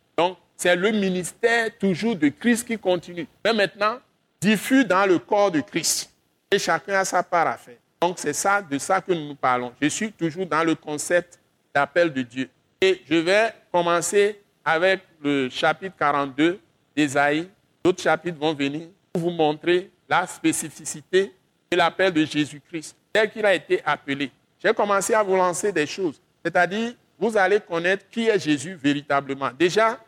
C'est le ministère toujours de Christ qui continue. Mais maintenant, diffus dans le corps de Christ. Et chacun a sa part à faire. Donc, c'est ça, de ça que nous parlons. Je suis toujours dans le concept d'appel de Dieu. Et je vais commencer avec le chapitre 42 d'Ésaïe. D'autres chapitres vont venir pour vous montrer la spécificité et l'appel de Jésus-Christ, tel qu'il a été appelé. J'ai commencé à vous lancer des choses. C'est-à-dire, vous allez connaître qui est Jésus véritablement. Déjà,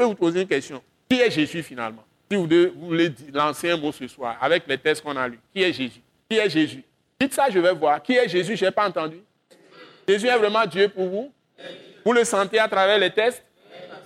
peux vous poser une question. Qui est Jésus finalement? Si vous, voulez lancer un mot ce soir avec les textes qu'on a lus, qui est Jésus? Qui est Jésus? Dites ça, je vais voir. Qui est Jésus? Je n'ai pas entendu. Jésus est vraiment Dieu pour vous? Vous le sentez à travers les tests?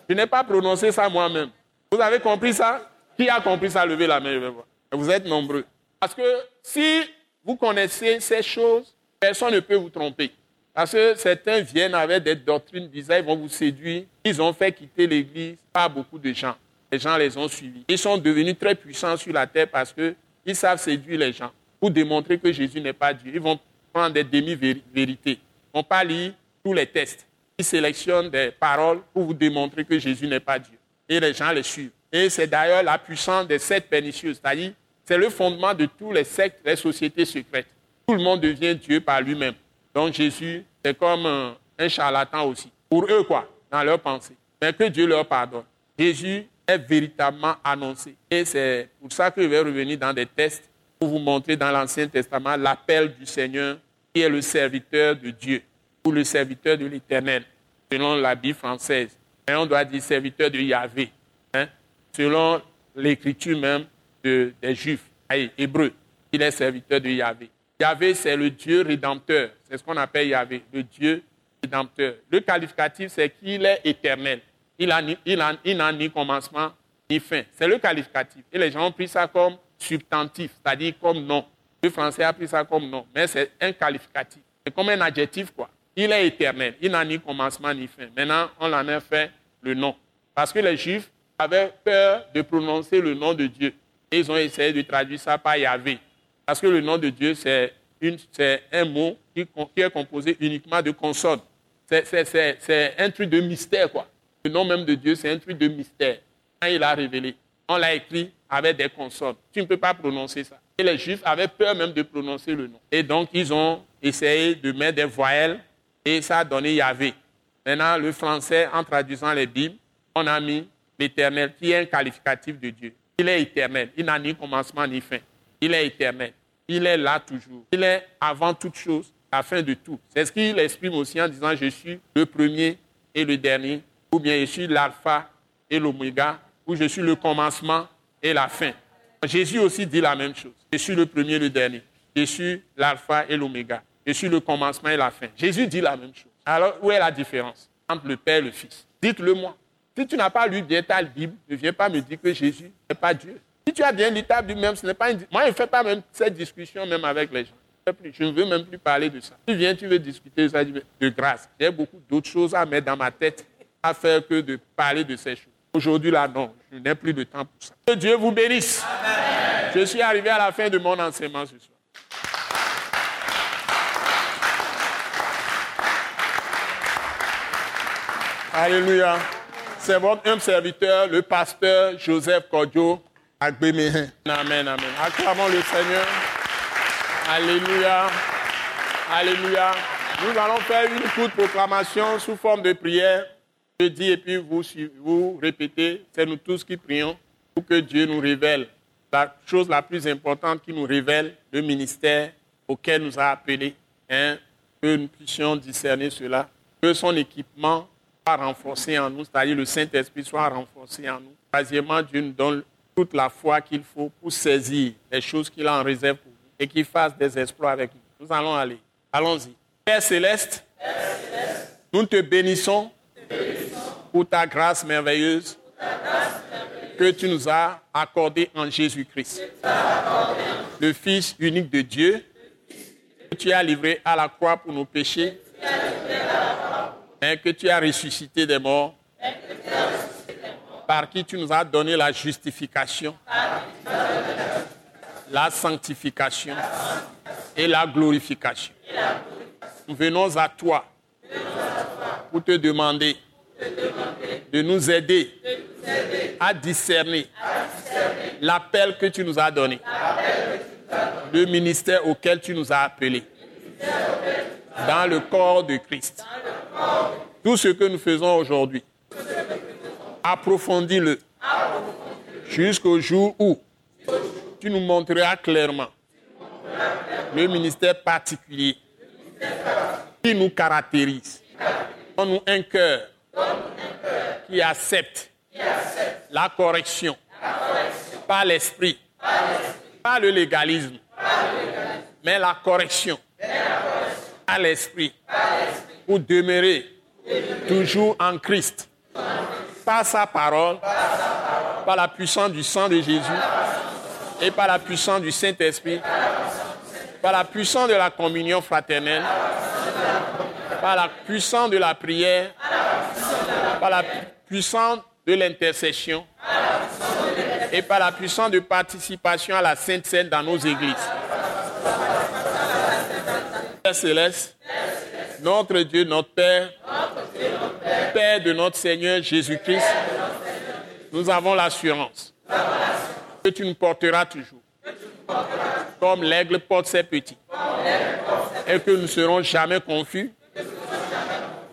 Je n'ai pas prononcé ça moi-même. Vous avez compris ça? Qui a compris ça? Levez la main, je vais. Vous êtes nombreux. Parce que si vous connaissez ces choses, personne ne peut vous tromper. Parce que certains viennent avec des doctrines bizarres, ils vont vous séduire. Ils ont fait quitter l'Église pas beaucoup de gens. Les gens les ont suivis. Ils sont devenus très puissants sur la terre parce qu'ils savent séduire les gens pour démontrer que Jésus n'est pas Dieu. Ils vont prendre des demi-vérités. Ils ne vont pas lire tous les tests. Ils sélectionnent des paroles pour vous démontrer que Jésus n'est pas Dieu. Et les gens les suivent. Et c'est d'ailleurs la puissance des sectes pernicieuses. C'est-à-dire, c'est le fondement de tous les sectes, les sociétés secrètes. Tout le monde devient Dieu par lui-même. Donc Jésus, c'est comme un, charlatan aussi. Pour eux, quoi, dans leur pensée. Mais que Dieu leur pardonne. Jésus est véritablement annoncé. Et c'est pour ça que je vais revenir dans des tests pour vous montrer dans l'Ancien Testament l'appel du Seigneur qui est le serviteur de Dieu ou le serviteur de l'Éternel, selon la Bible française. Et on doit dire serviteur de Yahvé, hein, selon l'écriture même des Juifs, hébreux. Il est serviteur de Yahvé. Yahvé, c'est le Dieu rédempteur. C'est ce qu'on appelle Yahvé, le Dieu rédempteur. Le qualificatif, c'est qu'il est éternel. Il n'a ni, commencement ni fin. C'est le qualificatif. Et les gens ont pris ça comme substantif, c'est-à-dire comme nom. Le français a pris ça comme nom, mais c'est un qualificatif. C'est comme un adjectif, quoi. Il est éternel. Il n'a ni commencement ni fin. Maintenant, on en a fait le nom. Parce que les Juifs avaient peur de prononcer le nom de Dieu. Et ils ont essayé de traduire ça par Yahvé. Parce que le nom de Dieu, c'est un mot qui, est composé uniquement de consonnes. C'est un truc de mystère, quoi. Le nom même de Dieu, c'est un truc de mystère. Quand il a révélé, on l'a écrit avec des consonnes. Tu ne peux pas prononcer ça. Et les Juifs avaient peur même de prononcer le nom. Et donc, ils ont essayé de mettre des voyelles et ça a donné Yahvé. Maintenant, le français, en traduisant les Bibles, on a mis l'éternel qui est un qualificatif de Dieu. Il est éternel. Il n'a ni commencement ni fin. Il est éternel. Il est là toujours. Il est avant toute chose, la fin de tout. C'est ce qu'il exprime aussi en disant Je suis le premier et le dernier, ou bien je suis l'alpha et l'oméga, ou je suis le commencement et la fin. Jésus aussi dit la même chose. Je suis le premier et le dernier. Je suis l'alpha et l'oméga. Je suis le commencement et la fin. Jésus dit la même chose. Alors, où est la différence entre le Père et le Fils? Dites-le moi. Si tu n'as pas lu bien ta Bible, ne viens pas me dire que Jésus n'est pas Dieu. Si tu as bien l'étable même, ce n'est pas une... Moi, je ne fais pas même cette discussion même avec les gens. Je ne veux même plus parler de ça. Tu viens, tu veux discuter ça de grâce. J'ai beaucoup d'autres choses à mettre dans ma tête à faire que de parler de ces choses. Aujourd'hui, là, non, je n'ai plus de temps pour ça. Que Dieu vous bénisse. Je suis arrivé à la fin de mon enseignement ce soir. Alléluia. C'est votre humble serviteur, le pasteur Joseph Kodjo Amen, amen. Acclamons le Seigneur. Alléluia. Alléluia. Nous allons faire une courte proclamation sous forme de prière. Je dis et puis vous, vous répétez. C'est nous tous qui prions pour que Dieu nous révèle la chose la plus importante qui nous révèle le ministère auquel nous a appelés. Hein, que nous puissions discerner cela. Que son équipement soit renforcé en nous, c'est-à-dire le Saint-Esprit soit renforcé en nous. Troisièmement, Dieu nous donne toute la foi qu'il faut pour saisir les choses qu'il a en réserve pour nous et qu'il fasse des exploits avec nous. Nous allons aller. Allons-y. Père céleste, nous te bénissons, pour ta grâce merveilleuse que tu nous as accordée en Jésus-Christ, le Fils unique de Dieu, que tu as livré à la croix pour nos péchés, et que tu as ressuscité des morts, par qui tu nous as donné la justification, la sanctification et la glorification. Nous venons à toi pour te demander de nous aider à discerner l'appel que tu nous as donné, le ministère auquel tu nous as appelés dans le corps de Christ. Tout ce que nous faisons aujourd'hui, approfondis-le jusqu'au jour où tu nous montreras clairement le ministère particulier qui nous caractérise. Donne-nous un cœur qui accepte la correction par l'esprit, pas le légalisme, mais la correction à l'esprit pour demeurer toujours en Christ par sa parole, par la puissance du sang de Jésus et par la puissance du Saint-Esprit, par la puissance de la communion fraternelle, par la puissance de la prière, par la puissance de l'intercession et par la puissance de participation à la Sainte Seine dans nos églises. Père céleste, notre Dieu, notre Père, Père de notre Seigneur Jésus-Christ, nous avons l'assurance que tu nous porteras toujours, comme l'aigle porte ses petits, et que nous ne serons jamais confus,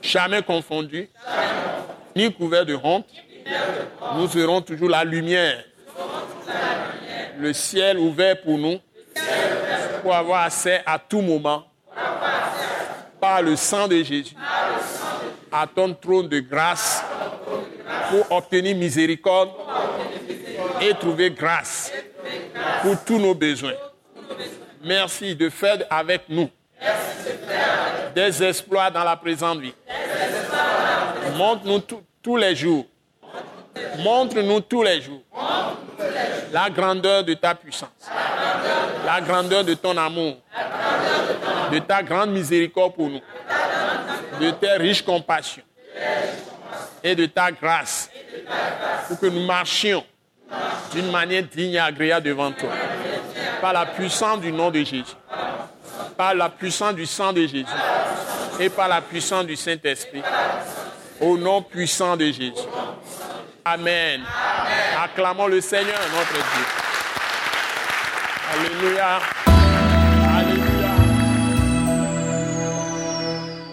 jamais confondus, ni couverts de honte. Nous serons toujours la lumière, le ciel ouvert pour nous, pour avoir accès à tout moment par le sang de Jésus à ton trône de grâce pour obtenir miséricorde et trouver grâce pour tous nos besoins. Merci de faire avec nous des exploits dans la présente vie. Montre-nous tous les jours. Montre-nous tous les jours la grandeur de ta puissance, la grandeur de ton amour, de ta grande miséricorde pour nous, de tes riches compassions et de ta grâce pour que nous marchions d'une manière digne et agréable devant toi. Par la puissance du nom de Jésus, par la puissance du sang de Jésus et par la puissance du Saint-Esprit. Au nom puissant de Jésus. Amen. Acclamons le Seigneur, notre Dieu. Alléluia.